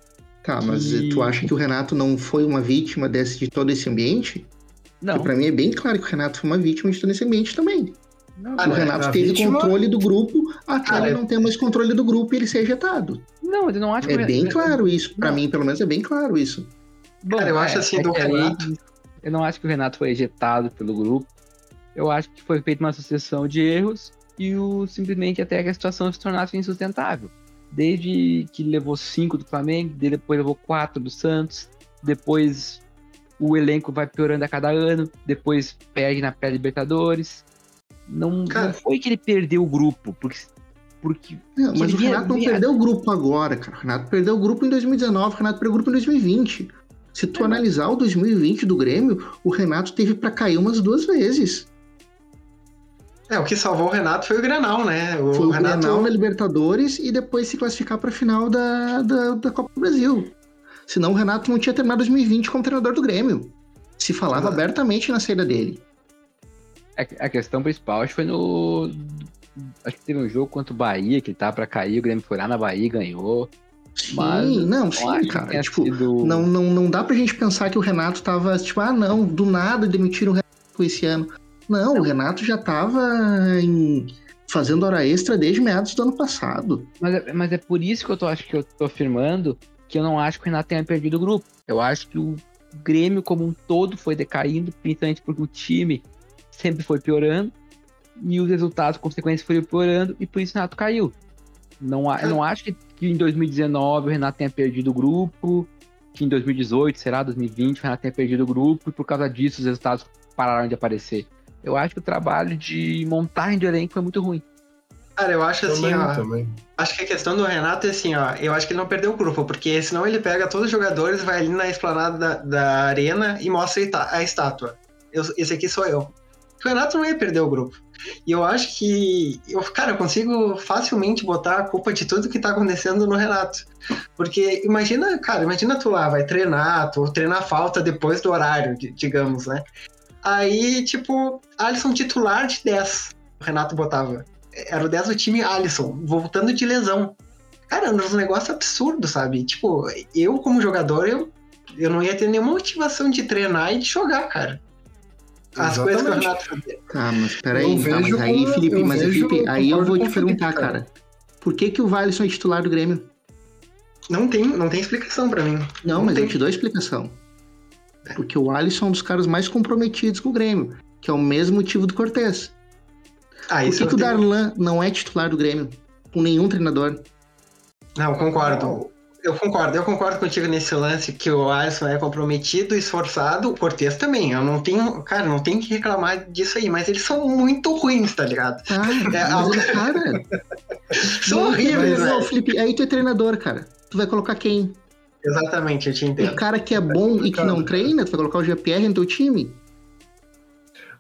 Tá, mas Que- tu acha que o Renato não foi uma vítima desse, de todo esse ambiente? Não, Porque pra mim é bem claro que o Renato foi uma vítima de todo esse ambiente também. não, Ah, o Renato a teve vítima- controle do grupo até Cara, ele não ter mais controle do grupo e ele ser ejetado. não, eu não acho que É bem claro isso. Pra Não. mim, pelo menos, é bem claro isso. Bom, Cara, eu acho é, assim, é do Renato- Eu não acho que o Renato foi ejetado pelo grupo. Eu acho que foi feita uma sucessão de erros e o simplesmente até que a situação se tornasse insustentável. Desde que levou cinco do Flamengo, de- depois levou quatro do Santos, depois o elenco vai piorando a cada ano, depois perde na pré-Libertadores. Não, Cara- não foi que ele perdeu o grupo, porque, porque Não, mas o Renato não vinha- perdeu o grupo agora, cara. O Renato perdeu o grupo em 2019, o Renato perdeu o grupo em 2020. Se tu É, mas- analisar o 2020 do Grêmio, o Renato teve pra cair umas duas vezes. É, o que salvou o Renato foi o Grenal, né? O, Foi o Renato. Grenal na Libertadores e depois se classificar pra final da, da, da Copa do Brasil. Senão o Renato não tinha terminado 2020 como treinador do Grêmio. Se falava Exato. abertamente na saída dele. A, a questão principal acho que foi no. Acho que teve um jogo contra o Bahia que ele tava pra cair, o Grêmio foi lá na Bahia e ganhou. Sim, Mas não, sim, cara. Tipo, sido- não, não, não dá pra gente pensar que o Renato tava, tipo, ah, não, do nada demitiram o Renato esse ano. Não, o Renato já tava em- fazendo hora extra desde meados do ano passado. Mas, é- mas é por isso que eu tô, acho que eu tô afirmando que eu não acho que o Renato tenha perdido o grupo. Eu acho que o Grêmio como um todo foi decaindo, principalmente porque o time sempre foi piorando e os resultados consequentes foram piorando e por isso o Renato caiu. Não, não acho que, que em 2019 o Renato tenha perdido o grupo, que em 2018, será 2020, o Renato tenha perdido o grupo e por causa disso os resultados pararam de aparecer. Eu acho que o trabalho de montagem de elenco foi muito ruim. Cara, eu acho assim, Também, ó. também. Acho que a questão do Renato é assim, ó. Eu acho que ele não perdeu o grupo, porque senão ele pega todos os jogadores, vai ali na esplanada da, da arena e mostra a estátua. Eu, esse aqui sou eu. O Renato não ia perder o grupo. E eu acho que. Eu, cara, eu consigo facilmente botar a culpa de tudo que tá acontecendo no Renato. Porque imagina, cara, imagina tu lá, vai treinar, tu treinar falta depois do horário, di- digamos, né? Aí, tipo, Alisson titular de 10, o Renato botava. Era o 10 do time Alisson, voltando de lesão. Cara, era um negócio absurdo, sabe? Tipo, eu como jogador, eu, eu não ia ter nenhuma motivação de treinar e de jogar, cara. As coisas que o Exatamente. Renato fazia. Tá, mas peraí, tá, mas aí, como- Felipe, mas vejo- Felipe, aí eu vou te perguntar, cara. cara. Por que, que o Valisson é titular do Grêmio? Não tem, não tem explicação pra mim. Não, Não mas tem. eu te dou a explicação. Porque o Alisson é um dos caras mais comprometidos com o Grêmio, que é o mesmo motivo do Cortez. Ah, Por que, que o Darlan não é titular do Grêmio? Com nenhum treinador? Não, concordo. Eu concordo, eu concordo contigo nesse lance que o Alisson é comprometido, esforçado, o Cortez também. Eu não tenho, cara, não tem que reclamar disso aí, mas eles são muito ruins, tá ligado? Tá, É, mas ele, cara. São horríveis, Não, velho. Felipe, aí tu é treinador, cara. Tu vai colocar quem? Exatamente, eu te O entendo. cara que é bom e que não treina, tu vai colocar o GPR no teu time?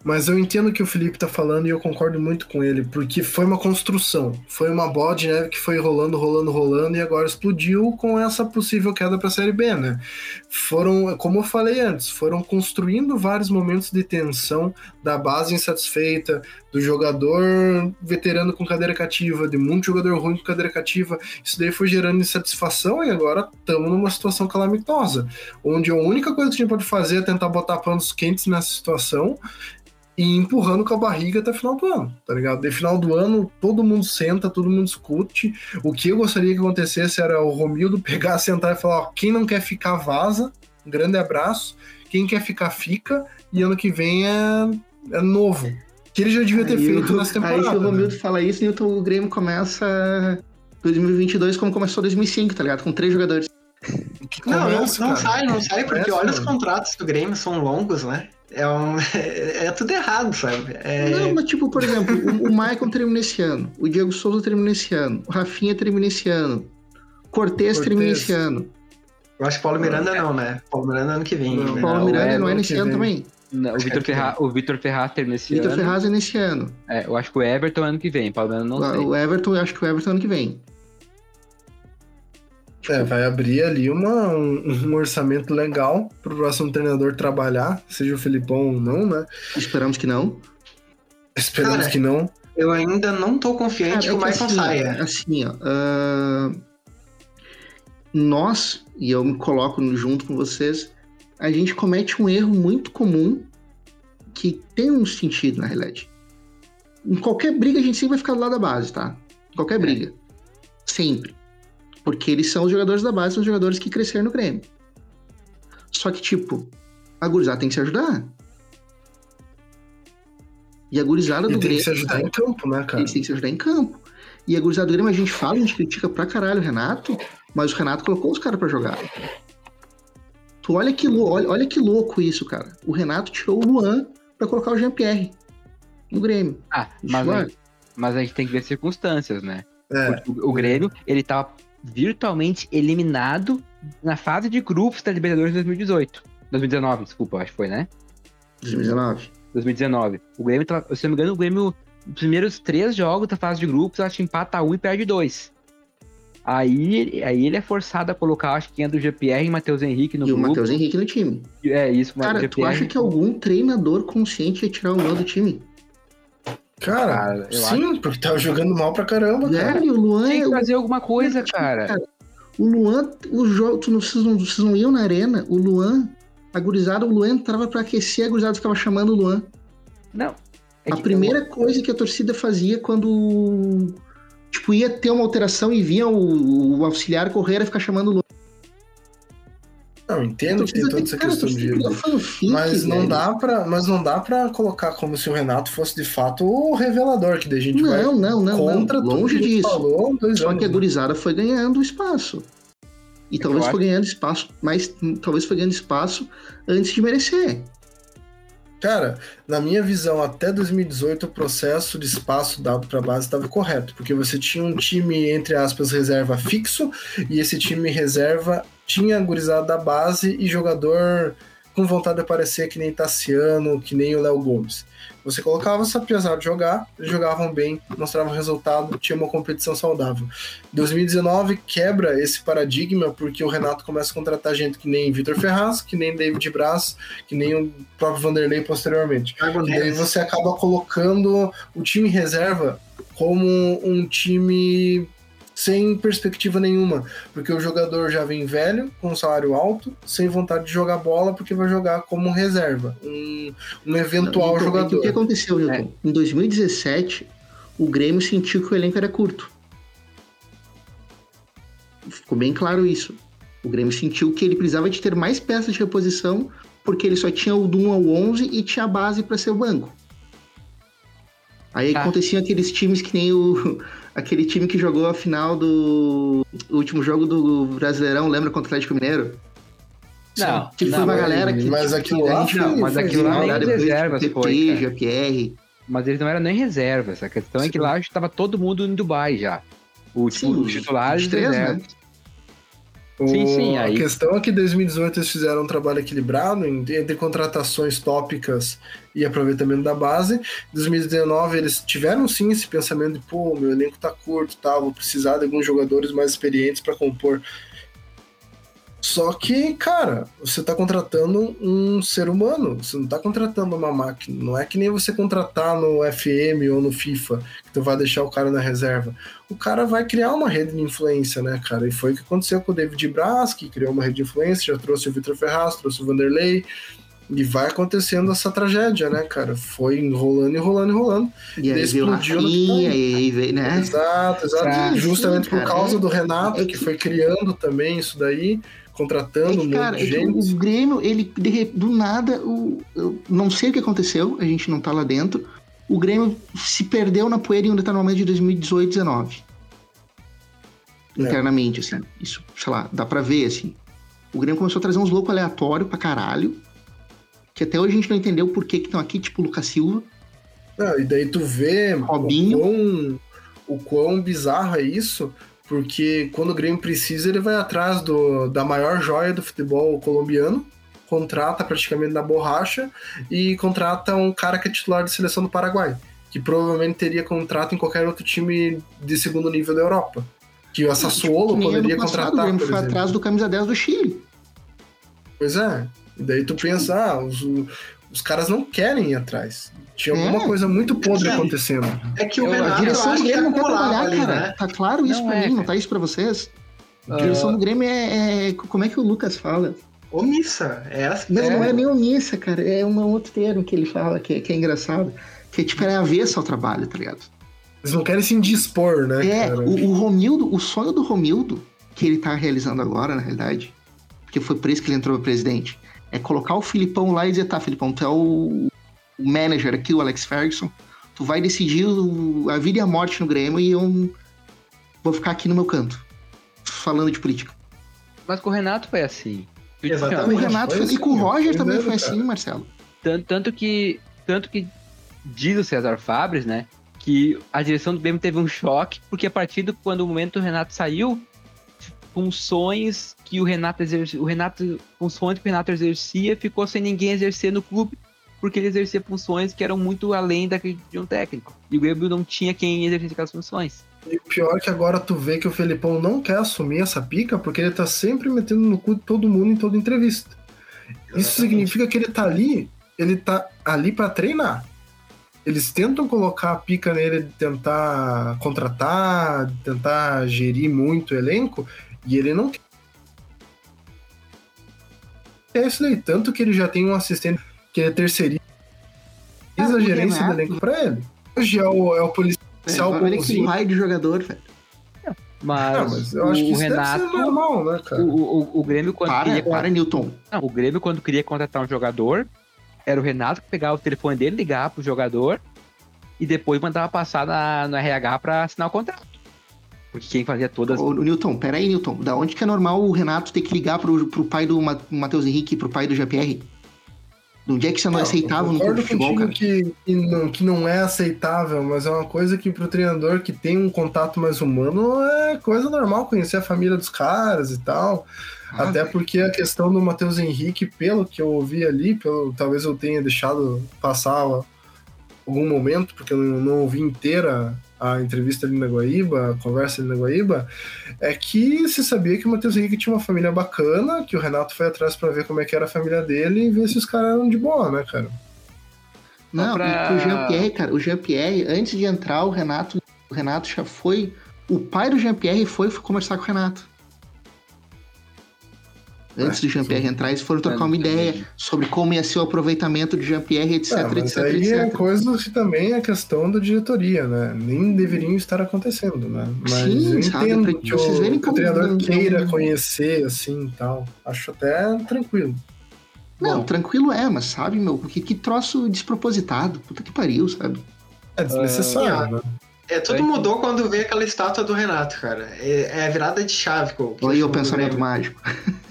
Mas eu entendo o que o Felipe tá falando e eu concordo muito com ele, porque foi uma construção, foi uma bola de neve que foi rolando, rolando, rolando e agora explodiu com essa possível queda para a Série B, né? Foram, como eu falei antes, foram construindo vários momentos de tensão da base insatisfeita, do jogador veterano com cadeira cativa, de muito jogador ruim com cadeira cativa. Isso daí foi gerando insatisfação e agora estamos numa situação calamitosa, onde a única coisa que a gente pode fazer é tentar botar panos quentes nessa situação e empurrando com a barriga até o final do ano, tá ligado? De final do ano, todo mundo senta, todo mundo discute. O que eu gostaria que acontecesse era o Romildo pegar, sentar e falar: ó, quem não quer ficar, vaza. Um grande abraço. Quem quer ficar, fica. E ano que vem é, é novo. Que ele já devia ter Aí feito o- nessa temporada. Aí se o né? Romildo fala isso, Newton, o Grêmio começa 2022 como começou 2005, tá ligado? Com três jogadores. Que Não, não, começo, não sai, não sai, porque Começa, olha os contratos do Grêmio, são longos, né? É, um, é, tudo errado, sabe? É, Não, mas tipo, por exemplo, o, o Maicon termina esse ano, o Diego Souza termina esse ano, o Rafinha termina esse ano, Cortez, Cortez. termina esse ano. eu acho que Paulo Miranda não, né? Paulo Miranda ano que vem. Não, né? Paulo Miranda é, não é nesse ano vem. também. Não, o Vitor é Ferraz, o Vitor Ferraz termina esse Vitor ano. Ferraz é nesse ano. É, eu acho que o Everton é ano que vem, Paulo Miranda não sei. O Everton, eu acho que o Everton é ano que vem. É, vai abrir ali uma, um, um orçamento legal pro próximo treinador trabalhar, seja o Felipão ou não, né? Esperamos que não. Esperamos Cara, que não. Eu ainda não tô confiante que o é Michael assim, saia. Assim, ó. ah, nós, e eu me coloco junto com vocês, a gente comete um erro muito comum que tem um sentido, na realidade. Em qualquer briga, a gente sempre vai ficar do lado da base, tá? Qualquer briga. Sempre. Porque eles são os jogadores da base, são os jogadores que cresceram no Grêmio. Só que, tipo, a gurizada tem que se ajudar. E a gurizada E do tem Grêmio. que se ajudar em campo, né, cara? Eles têm que se ajudar em campo. E a gurizada do Grêmio, a gente fala, a gente critica pra caralho o Renato, mas o Renato colocou os caras pra jogar. Tu olha que, olha, olha que louco isso, cara. O Renato tirou o Luan pra colocar o Jean-Pierre no Grêmio. Ah, mas, Ué. a, mas a gente tem que ver circunstâncias, né? É, Porque o, o Grêmio, ele tava virtualmente eliminado na fase de grupos da Libertadores de 2018. 2019, desculpa, acho que foi, né? 2019. 2019. O Grêmio, se não me engano, o Grêmio, nos primeiros três jogos da fase de grupos, acho que empata um e perde dois. Aí, aí ele é forçado a colocar, acho que entra o GPR e Matheus Henrique no e o grupo. Matheus Henrique no time. É isso, o Cara, tu GPR. acha que algum treinador consciente ia tirar o Luan do time? Cara, Cara, eu sim, porque tava jogando mal pra caramba, cara. Velho, o Luan Tem é. que fazer alguma coisa, cara. O Luan, o jogo, tu não, vocês, não, vocês não iam na arena, o Luan, a gurizada, o Luan entrava pra aquecer, a gurizada ficava chamando o Luan. Não. É a primeira coisa que a torcida fazia quando tipo ia ter uma alteração e via o, o auxiliar correr era ficar chamando o Luan. Não, entendo que tem toda essa questão de. fanfic, Mas não velho. dá para, mas não dá para colocar como se o Renato fosse de fato o revelador que daí a gente vai Não, não, não, contra não. tudo Longe gente disso. falou Só anos, que a gurizada foi ganhando espaço. E talvez acho- foi ganhando espaço, mas talvez foi ganhando espaço antes de merecer. Cara, na minha visão, até 2018 o processo de espaço dado para a base estava correto, porque você tinha um time, entre aspas, reserva fixo, e esse time reserva tinha gurizada da base e jogador com vontade de aparecer que nem Tassiano, que nem o Léo Gomes. Você colocava essa piazada jogar, eles jogavam bem, mostravam resultado, tinha uma competição saudável. 2019 quebra esse paradigma porque o Renato começa a contratar gente que nem Vitor Ferraz, que nem David Braz, que nem o próprio Vanderlei posteriormente. E daí Neves. você acaba colocando o time reserva como um time sem perspectiva nenhuma, porque o jogador já vem velho, com salário alto, sem vontade de jogar bola, porque vai jogar como reserva, um, um eventual Então, é jogador. O que aconteceu, Newton? Em 2017, o Grêmio sentiu que o elenco era curto. Ficou bem claro isso. O Grêmio sentiu que ele precisava de ter mais peças de reposição, porque ele só tinha o do 1 ao 11 e tinha a base para ser o banco. Aí Tá. aconteciam aqueles times que nem o aquele time que jogou a final do o último jogo do Brasileirão, lembra contra o Atlético Mineiro? Não, Que foi não, uma mas- galera que mas aquilo lá gente- foi- mas foi aquilo lá nem depois, reservas PP, foi, cara. GPR. Mas eles não eram nem reservas. A questão é que Sim. lá estava todo mundo em Dubai já. O, tipo, Sim, os titulares os três, né? Reservas. Sim, sim, A aí- questão é que em 2018 eles fizeram um trabalho equilibrado entre contratações tópicas e aproveitamento da base. Em 2019 eles tiveram sim esse pensamento de, pô, meu elenco tá curto, tá, vou precisar de alguns jogadores mais experientes para compor. Só que, cara, você tá contratando um ser humano, você não tá contratando uma máquina. Não é que nem você contratar no FM ou no FIFA, que tu vai deixar o cara na reserva o cara vai criar uma rede de influência, né, cara? E foi o que aconteceu com o David Braz, que criou uma rede de influência, já trouxe o Vitor Ferraz, trouxe o Vanderlei, e vai acontecendo essa tragédia, né, cara? Foi enrolando, enrolando, enrolando. E aí explodiu que e aí veio, né? Exato, exato. Ah, Justamente sim, por causa do Renato, é que- foi criando também isso daí, É contratando que, um cara, monte é de que gente. o Grêmio, ele, do nada, o, eu não sei o que aconteceu, a gente não tá lá dentro. O Grêmio se perdeu na poeira em um determinado momento de 2018, 19. É. Internamente, assim. Isso, sei lá, dá pra ver, assim. O Grêmio começou a trazer uns loucos aleatórios pra caralho. Que até hoje a gente não entendeu por que que estão aqui, tipo o Lucas Silva. Ah, e daí tu vê Robinho. O, quão, o quão bizarro é isso, porque quando o Grêmio precisa, ele vai atrás do, da maior joia do futebol colombiano, contrata praticamente na borracha e contrata um cara que é titular de seleção do Paraguai, que provavelmente teria contrato em qualquer outro time de segundo nível da Europa. Que o Sassuolo Que poderia passado, o contratar, Grêmio por foi exemplo. atrás do camisa 10 do Chile. Pois é. E daí tu pensa, ah, os, os caras não querem ir atrás. Tinha É. alguma coisa muito podre Sim. acontecendo. É que o Eu- a A Renato, eu direção do Grêmio não quer trabalhar, ali, cara. né? Tá claro isso Não pra é, mim, não cara. tá isso pra vocês? A direção do Grêmio é, é- Como é que o Lucas fala? Omissa. É essa Não, É. não é nem omissa, cara. É um outro termo que ele fala que, que é engraçado. Que é tipo, é avessa ao trabalho, tá ligado? Eles não querem se indispor, né, É, cara? o, o Romildo, o sonho do Romildo, que ele tá realizando agora, na realidade, porque foi por isso que ele entrou pra presidente, é colocar o Filipão lá e dizer, tá, Filipão, tu é o, o manager aqui, o Alex Ferguson, tu vai decidir o- a vida e a morte no Grêmio e eu vou ficar aqui no meu canto, falando de política. Mas com o Renato foi assim. Ó, O Exatamente. Renato foi foi- e com o assim, Roger também foi cara. assim, Marcelo. Tanto, tanto que tanto que diz o César Fabres, né, que a direção do Grêmio teve um choque, porque a partir do quando o momento do Renato saiu, funções que o Renato exercia, o Renato, funções que o Renato exercia, ficou sem ninguém exercer no clube, porque ele exercia funções que eram muito além da de um técnico. E o Grêmio não tinha quem exercesse aquelas funções. E o pior é que agora tu vê que o Felipão não quer assumir essa pica porque ele tá sempre metendo no cu de todo mundo em toda entrevista. Isso significa que ele tá ali, ele tá ali pra treinar. Eles tentam colocar a pica nele de tentar contratar, de tentar gerir muito o elenco, e ele não quer. É isso daí, tanto que ele já tem um assistente que ele terceiriza Ah, a o gerência do Renato. elenco pra ele. Hoje é o, é o policial que bonzinho. raio de jogador, velho. Mas, Ah, mas eu acho que o isso Renato, deve ser normal, né, cara? o, o, o Grêmio quando Para, queria para, Newton. Não, o Grêmio, quando queria contratar um jogador, era o Renato que pegava o telefone dele, ligava pro jogador e depois mandava passar na, no RH pra assinar o contrato. Porque quem fazia todas. Ô, Newton, pera aí, Newton. Da onde que é normal o Renato ter que ligar pro, pro pai do Ma- Matheus Henrique pro pai do GPR? De onde é que isso não é aceitável no futebol, cara? que, que, não, que não é aceitável, mas é uma coisa que pro treinador que tem um contato mais humano é coisa normal conhecer a família dos caras e tal. Ah, Até velho. porque a questão do Matheus Henrique, pelo que eu ouvi ali, pelo, talvez eu tenha deixado passar algum momento, porque eu não, não ouvi inteira a entrevista ali na Guaíba, a conversa ali na Guaíba, é que se sabia que o Matheus Henrique tinha uma família bacana, que o Renato foi atrás pra ver como é que era a família dele e ver se os caras eram de boa, né, cara? Não, pra- o Jean-Pierre, cara, o Jean-Pierre, antes de entrar, o Renato, o Renato já foi. O pai do Jean-Pierre foi conversar com o Renato. Antes É, do Jean-Pierre entrar, eles foram trocar Eu uma ideia sobre como ia ser o aproveitamento de Jean-Pierre, etc, É, mas etc, aí é etc. coisa que também é questão da diretoria, né? Nem deveriam estar acontecendo, né? Mas Sim, eu sabe? entendo Pra que vocês o, verem que o treinador não- queira não- conhecer, assim, e tal. Acho até tranquilo. Não, Bom. tranquilo é, mas sabe, meu, que, que troço despropositado. Puta que pariu, sabe? É desnecessário, né? É, tudo É. mudou quando veio aquela estátua do Renato, cara. É, é a virada de chave. Que que Olha aí o pensamento mágico.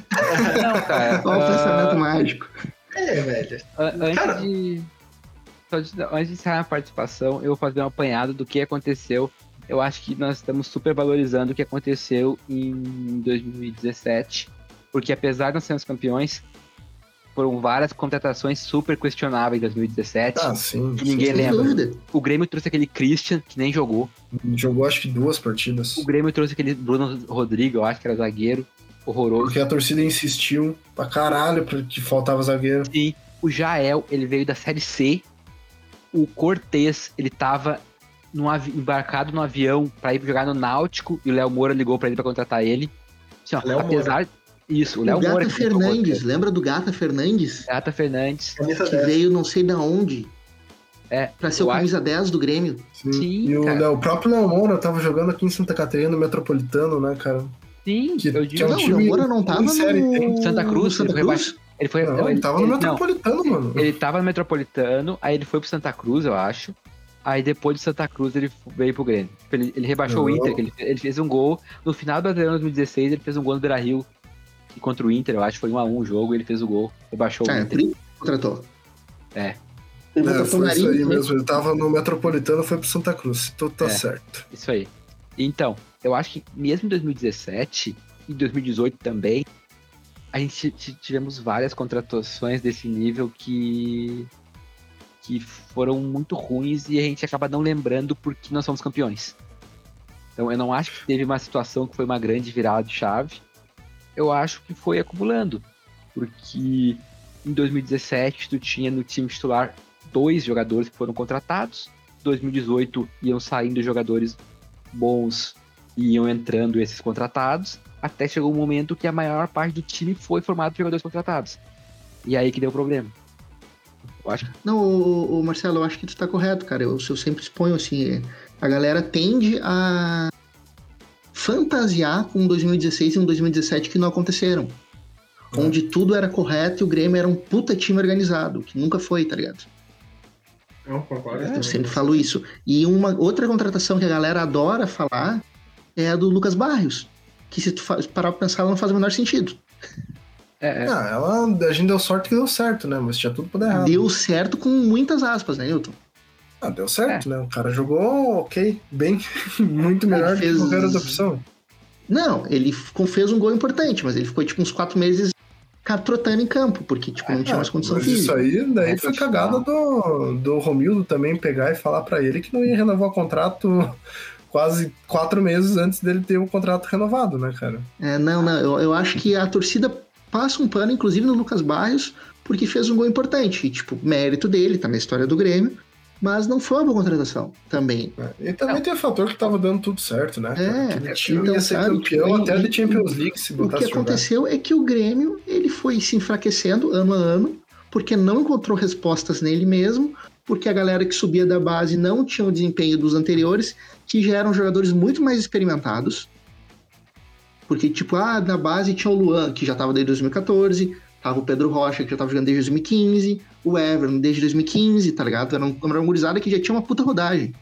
Não, cara. Olha o ah, pensamento mágico. É, velho. an- antes Cara. de. Antes de encerrar a participação, eu vou fazer um apanhado do que aconteceu eu acho que nós estamos super valorizando o que aconteceu em 2017, porque apesar de nós sermos campeões, foram várias contratações super questionáveis em 2017. Ah, sim. que ninguém lembra. dúvida. O Grêmio trouxe aquele Christian, que nem jogou. Jogou acho que duas partidas. O Grêmio trouxe aquele Bruno Rodrigo, eu acho que era zagueiro, horroroso. Porque a torcida insistiu pra caralho porque faltava zagueiro. Sim. O Jael, ele veio da Série C. O Cortez, ele tava avi- embarcado no avião pra ir jogar no Náutico e o Léo Moura ligou pra ele pra contratar ele. Assim, ó, Léo apesar Isso, o Léo Moura. Gata que o Fernandes, lembra do Gata Fernandes? Gata Fernandes. Camisa Que 10. veio não sei da onde. É, Pra ser o acho- camisa 10 do Grêmio. Sim. Sim, e o. Léo- o próprio Léo Moura tava jogando aqui em Santa Catarina, no Metropolitano, né, cara? Sim, Que- eu que digo. é um não, o time Moura não tava no... Santa Cruz, Santa ele foi Cruz. Ele foi. Não, ele tava no ele- não, Metropolitano, mano. Ele tava no Metropolitano, aí ele foi pro Santa Cruz, eu acho. Aí depois de Santa Cruz ele veio pro Grêmio. Ele, ele rebaixou o Não. Inter, que ele, ele fez um gol. No final do Brasileirão 2016, ele fez um gol no Beira Rio. E contra o Inter, eu acho que foi 1x1 o jogo, ele fez o gol. Rebaixou o É, Inter. isso que contratou. É. Ele É, o foi isso aí também. mesmo. Ele tava no Metropolitano, foi pro Santa Cruz. Então tá É. certo. Isso aí. Então, eu acho que mesmo em 2017 e 2018 também, a gente tivemos várias contratações desse nível que que foram muito ruins e a gente acaba não lembrando porque nós somos campeões. Então eu não acho que teve uma situação que foi uma grande virada de chave. Eu acho que foi acumulando. Porque em 2017 tu tinha no time titular dois jogadores que foram contratados. 2018 iam saindo jogadores bons iam entrando esses contratados, até chegou um momento que a maior parte do time foi formado por jogadores contratados. E aí que deu problema. Eu acho que Não, o, Marcelo, eu acho que tu tá correto, cara. Eu, eu sempre exponho assim, a galera tende a fantasiar com um 2016 e um 2017 que não aconteceram. É. Onde tudo era correto e o Grêmio era um puta time organizado, que nunca foi, tá ligado? Não, concordo. Eu sempre falo isso. E uma outra contratação que a galera adora falar é a do Lucas Barrios. Que se tu parar pra pensar, ela não faz o menor sentido. é, é, Ah, ela, a gente deu sorte que deu certo, né? Mas tinha tudo pra dar errado. Deu certo com muitas aspas, né, Newton? Ah, deu certo, né? O cara jogou ok, bem, muito melhor do fez- que qualquer outra opção. Não, ele fez um gol importante, mas ele ficou tipo uns quatro meses trotando em campo, porque tipo, não tinha mais condição Ah, mas isso física. aí, daí É, foi cagada do, do Romildo também pegar e falar pra ele que não ia renovar o contrato quase quatro meses antes dele ter o contrato renovado, né, cara? É, não, não, eu, eu acho que a torcida passa um pano, inclusive no Lucas Barrios, porque fez um gol importante. E, tipo, mérito dele, tá na história do Grêmio, mas não foi uma boa contratação também. E também tem o fator que tava dando tudo certo, né? É, Aquele time então, ia ser sabe, campeão tipo, até de Champions League se O botasse que jogar. aconteceu é que o Grêmio ele foi se enfraquecendo ano a ano, porque não encontrou respostas nele mesmo, porque a galera que subia da base não tinha o desempenho dos anteriores, que já eram jogadores muito mais experimentados. Porque, tipo, ah, na base tinha o Luan, que já estava desde 2014, tava o Pedro Rocha, que já estava jogando desde 2015, o Everton desde 2015, tá ligado? Era, um, uma gurizada que já tinha uma puta rodagem.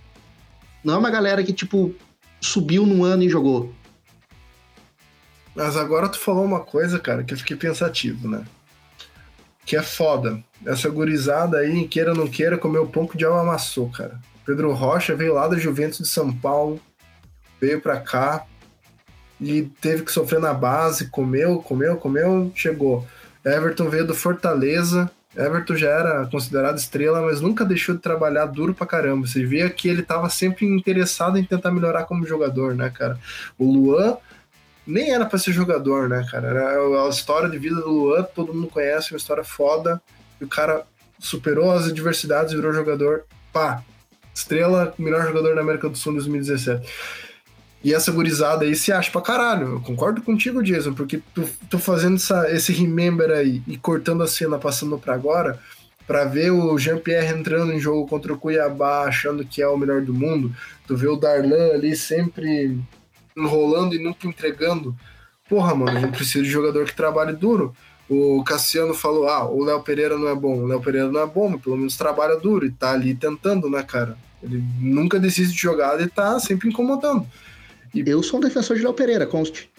Não é uma galera que, tipo, subiu num ano e jogou. Mas agora tu falou uma coisa, cara, que eu fiquei pensativo, né? Que é foda. Essa gurizada aí, queira ou não queira, comeu pão que o diabo amassou, cara. Pedro Rocha veio lá da Juventus de São Paulo, veio pra cá e teve que sofrer na base, comeu, comeu, comeu, chegou. Everton veio do Fortaleza. Everton já era considerado estrela, mas nunca deixou de trabalhar duro pra caramba. Você via que ele tava sempre interessado em tentar melhorar como jogador, né, cara? O Luan nem era pra ser jogador, né, cara? Era a história de vida do Luan, todo mundo conhece, uma história foda. E o cara superou as adversidades, virou jogador. Pá, estrela, melhor jogador da América do Sul em 2017. E essa gurizada aí se acha pra caralho. Eu concordo contigo, Jason, porque tu, tu fazendo essa, esse remember aí e cortando a cena, passando pra agora, pra ver o Jean-Pierre entrando em jogo contra o Cuiabá, achando que é o melhor do mundo, tu vê o Darlan ali sempre enrolando e nunca entregando. Porra, mano, a gente precisa de jogador que trabalhe duro. O Cassiano falou: ah, o Léo Pereira não é bom. O Léo Pereira não é bom, mas pelo menos trabalha duro e tá ali tentando, né, cara? Ele nunca desiste de jogada e tá sempre incomodando. Eu sou um defensor de Léo Pereira, conste.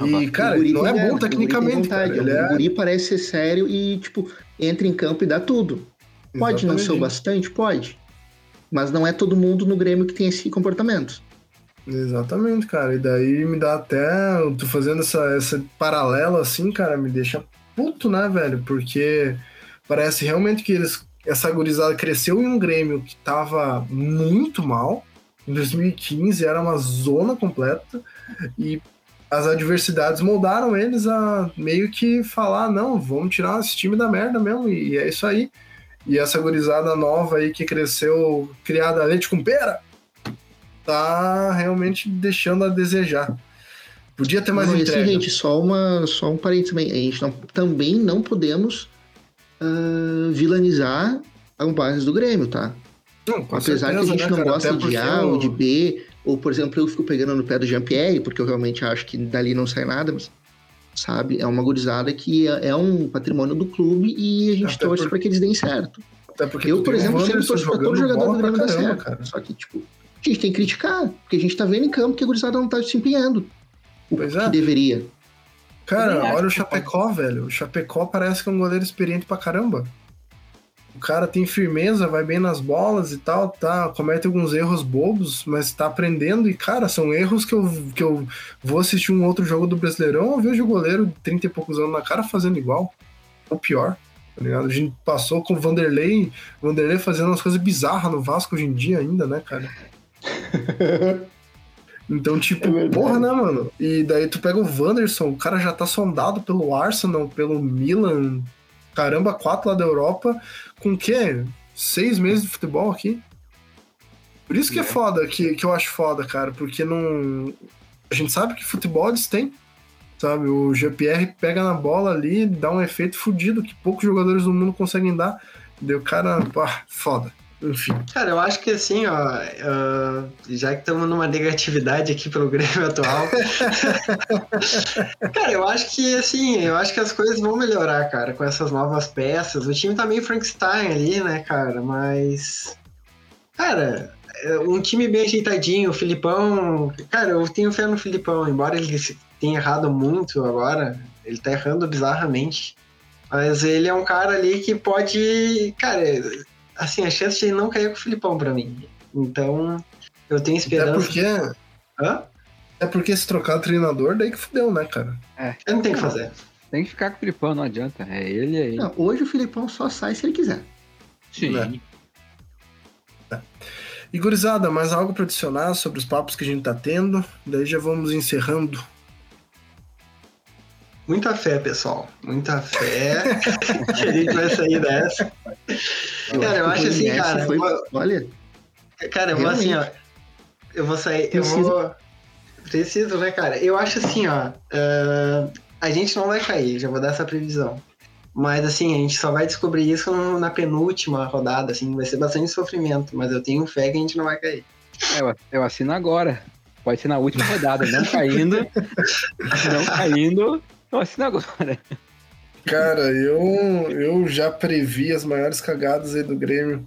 E, cara, O ele não é bom o tecnicamente. Cara. Ele O é... guri parece ser sério e, tipo, entra em campo e dá tudo. Pode não ser o Exatamente. bastante? Pode. Mas não é todo mundo no Grêmio que tem esse comportamento. Exatamente, cara. E daí me dá até. Tô fazendo essa, essa paralelo assim, cara, me deixa puto, né, velho? Porque parece realmente que eles. Essa gurizada cresceu em um Grêmio que tava muito mal. Em 2015 era uma zona completa. E as adversidades moldaram eles a meio que falar: não, vamos tirar esse time da merda mesmo. E é isso aí. E essa gurizada nova aí que cresceu, criada a leite com pera, tá realmente deixando a desejar. Podia ter mais Não, entrega. Assim, gente, só, uma, só um parênteses também. A gente não, também não podemos uh, vilanizar a base do Grêmio, tá? Não, Apesar certeza, que a gente né, não cara? gosta de A o- ou de B, ou por exemplo, eu fico pegando no pé do Jean-Pierre, porque eu realmente acho que dali não sai nada, mas sabe, é uma gurizada que é, é um patrimônio do clube e a gente Até torce por- para que eles deem certo. Até porque Eu, por exemplo, sempre Wanderson torço pra todo jogador do Grêmio dar certo. cara. Só que, tipo, a gente tem que criticar, porque a gente tá vendo em campo que a gurizada não tá se empenhando. O Pois que é. deveria. Cara, olha o Chapecó, velho. O Chapecó parece que é um goleiro experiente pra caramba. O cara tem firmeza, vai bem nas bolas e tal, tá, comete alguns erros bobos, mas tá aprendendo e, cara, são erros que eu, que eu vou assistir um outro jogo do Brasileirão, eu vejo o goleiro de 30 e poucos anos na cara fazendo igual, ou pior, tá ligado? A gente passou com o Vanderlei, Vanderlei fazendo umas coisas bizarras no Vasco hoje em dia ainda, né, cara? Então, tipo, É porra, né, mano? E daí tu pega o Wanderson, o cara já tá sondado pelo Arsenal, pelo Milan, caramba, quatro lá da Europa, com o quê? Seis meses de futebol aqui? Por isso que é, É. foda, que, que eu acho foda, cara, porque não. A gente sabe que futebol eles têm, sabe? O GPR pega na bola ali, dá um efeito fudido que poucos jogadores do mundo conseguem dar. Deu cara, pá, foda. Enfim. Cara, eu acho que assim, ó, ah, já que estamos numa negatividade aqui pelo Grêmio atual, cara, eu acho que assim, eu acho que as coisas vão melhorar, cara, com essas novas peças. O time tá meio Frankenstein ali, né, cara, mas. Cara, é um time bem ajeitadinho, o Filipão. Cara, eu tenho fé no Filipão, embora ele tenha errado muito agora, ele tá errando bizarramente. Mas ele é um cara ali que pode. Cara, assim, a chance de ele não cair com o Filipão pra mim. Então, eu tenho Até esperança. porque, Hã? até porque se trocar o treinador, daí que fudeu, né, cara? Eu não tenho o que fazer. Tem que ficar com o Filipão, não adianta. É ele aí. Não, hoje o Filipão só sai se ele quiser. Sim. né? E gurizada, mais algo pra adicionar sobre os papos que a gente tá tendo? Daí já vamos encerrando. Muita fé, pessoal. Muita fé que a gente vai sair dessa. Cara, eu acho assim, cara. foi- eu- Olha, Cara, eu vou assim, ó. Eu vou sair. Eu Precisa. vou. Preciso, né, cara? Eu acho assim, ó. ah, a gente não vai cair, já vou dar essa previsão. Mas assim, a gente só vai descobrir isso na penúltima rodada, assim, vai ser bastante sofrimento, mas eu tenho fé que a gente não vai cair. É, eu, eu assino agora. Pode ser na última rodada. Não caindo. não caindo. Eu assino agora. Cara, eu, eu já previ as maiores cagadas aí do Grêmio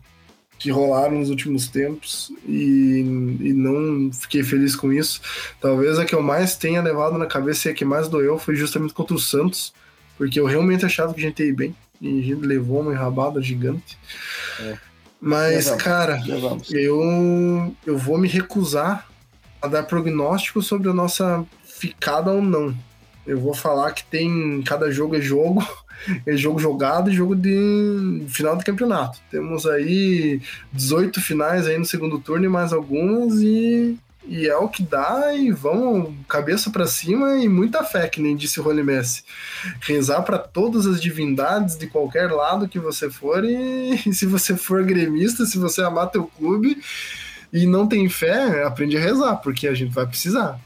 que rolaram nos últimos tempos e, e não fiquei feliz com isso. Talvez a que eu mais tenha levado na cabeça e a que mais doeu foi justamente contra o Santos, porque eu realmente achava que a gente ia ir bem e a gente levou uma enrabada gigante. É. Mas, Levamos. cara, eu, eu vou me recusar a dar prognóstico sobre a nossa ficada ou não. Eu vou falar que tem cada jogo é jogo, é jogo jogado e jogo de final de campeonato. Temos aí 18 finais aí no segundo turno e mais algumas e, e é o que dá e vamos cabeça pra cima e muita fé, que nem disse o Rony Messi. Rezar para todas as divindades de qualquer lado que você for e, e se você for gremista, se você amar teu clube e não tem fé, aprende a rezar, porque a gente vai precisar.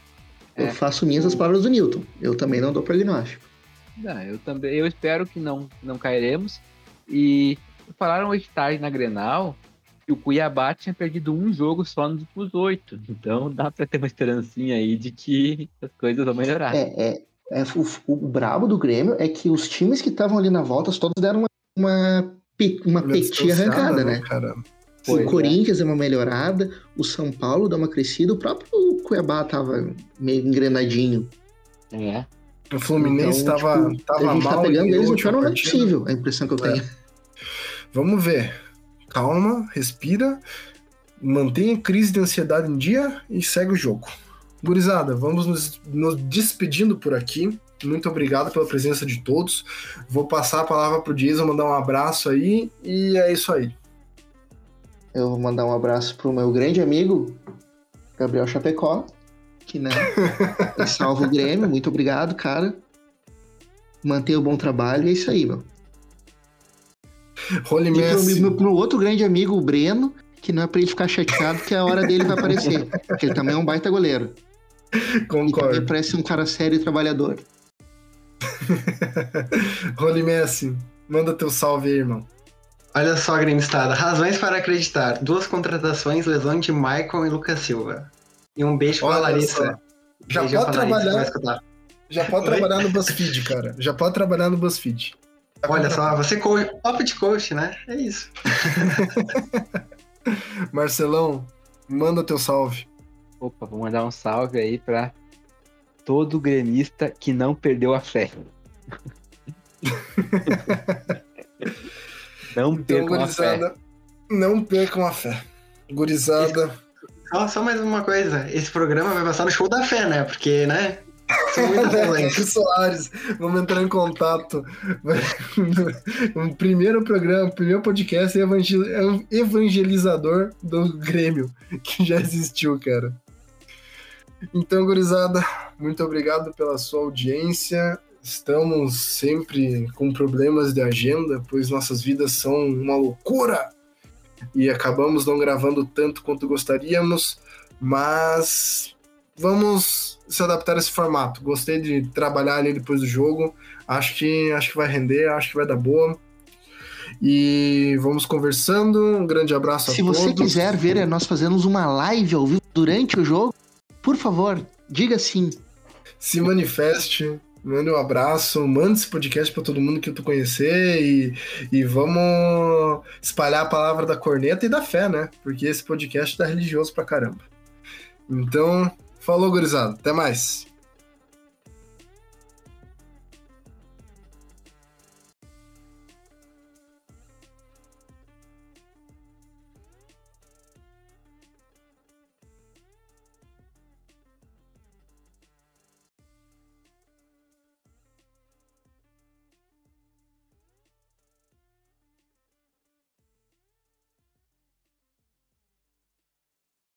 Eu É. faço minhas as palavras do Newton. Eu também não dou prognóstico. Não, eu também. Eu espero que não, não cairemos. E falaram hoje tarde na Grenal que o Cuiabá tinha perdido um jogo só nos últimos oito. Então dá pra ter uma esperancinha aí de que as coisas vão melhorar. É, é, é, o, o brabo do Grêmio é que os times que estavam ali na volta todos deram uma, uma, uma petinha arrancada, né? cara? Pois o é. Corinthians deu uma melhorada, o São Paulo deu uma crescida, o próprio Cuiabá tava meio engrenadinho. É. O Fluminense Então, tava, tipo, tava a gente mal. tá pegando eles no não é possível, a impressão que eu É. tenho. Vamos ver. Calma, respira. mantenha a crise de ansiedade em dia e segue o jogo. Gurizada, vamos nos, nos despedindo por aqui. Muito obrigado pela presença de todos. Vou passar a palavra pro Jason, mandar um abraço aí e é isso aí. Eu vou mandar um abraço pro meu grande amigo, Gabriel Chapecó, que né, salva o Grêmio. Muito obrigado, cara. Mantenha o bom trabalho e é isso aí, meu. Role E pro, Messi. meu, pro outro grande amigo, o Breno, que não é pra ele ficar chateado que a hora dele vai aparecer. Porque ele também é um baita goleiro. Concordo. parece um cara sério e trabalhador. Role Messi, manda teu salve aí, irmão. Olha só, Gremistada. Razões para acreditar. Duas contratações, lesão de Michael e Lucas Silva. E um beijo pra Olha Larissa. Já Beijão pode Larissa, trabalhar. Já pode Oi? trabalhar no BuzzFeed, cara. Já pode trabalhar no BuzzFeed. Olha só, você coach, papo de coach, né? É isso. Marcelão, manda teu salve. Opa, vou mandar um salve aí pra todo gremista que não perdeu a fé. não Então, percam a fé. não percam a fé. Gurizada, Só, só mais uma coisa. Esse programa vai passar no show da fé, né? Porque, né? São muitas. Marcos Soares, vamos entrar em contato. o primeiro programa, o primeiro podcast é evangel- é um evangelizador do Grêmio, que já existiu, cara. Então, gurizada, muito obrigado pela sua audiência. Estamos sempre com problemas de agenda, pois nossas vidas são uma loucura e acabamos não gravando tanto quanto gostaríamos, mas vamos se adaptar a esse formato. Gostei de trabalhar ali depois do jogo. Acho que acho que vai render, acho que vai dar boa. E vamos conversando. Um grande abraço Se a todos. você quiser ver nós fazemos uma live ao vivo durante o jogo, por favor, diga sim. se manifeste, mande um abraço, mande esse podcast para todo mundo que tu conhecer e, e vamos espalhar a palavra da corneta e da fé, né? Porque esse podcast tá religioso pra caramba. Então, falou, gurizada. Até mais.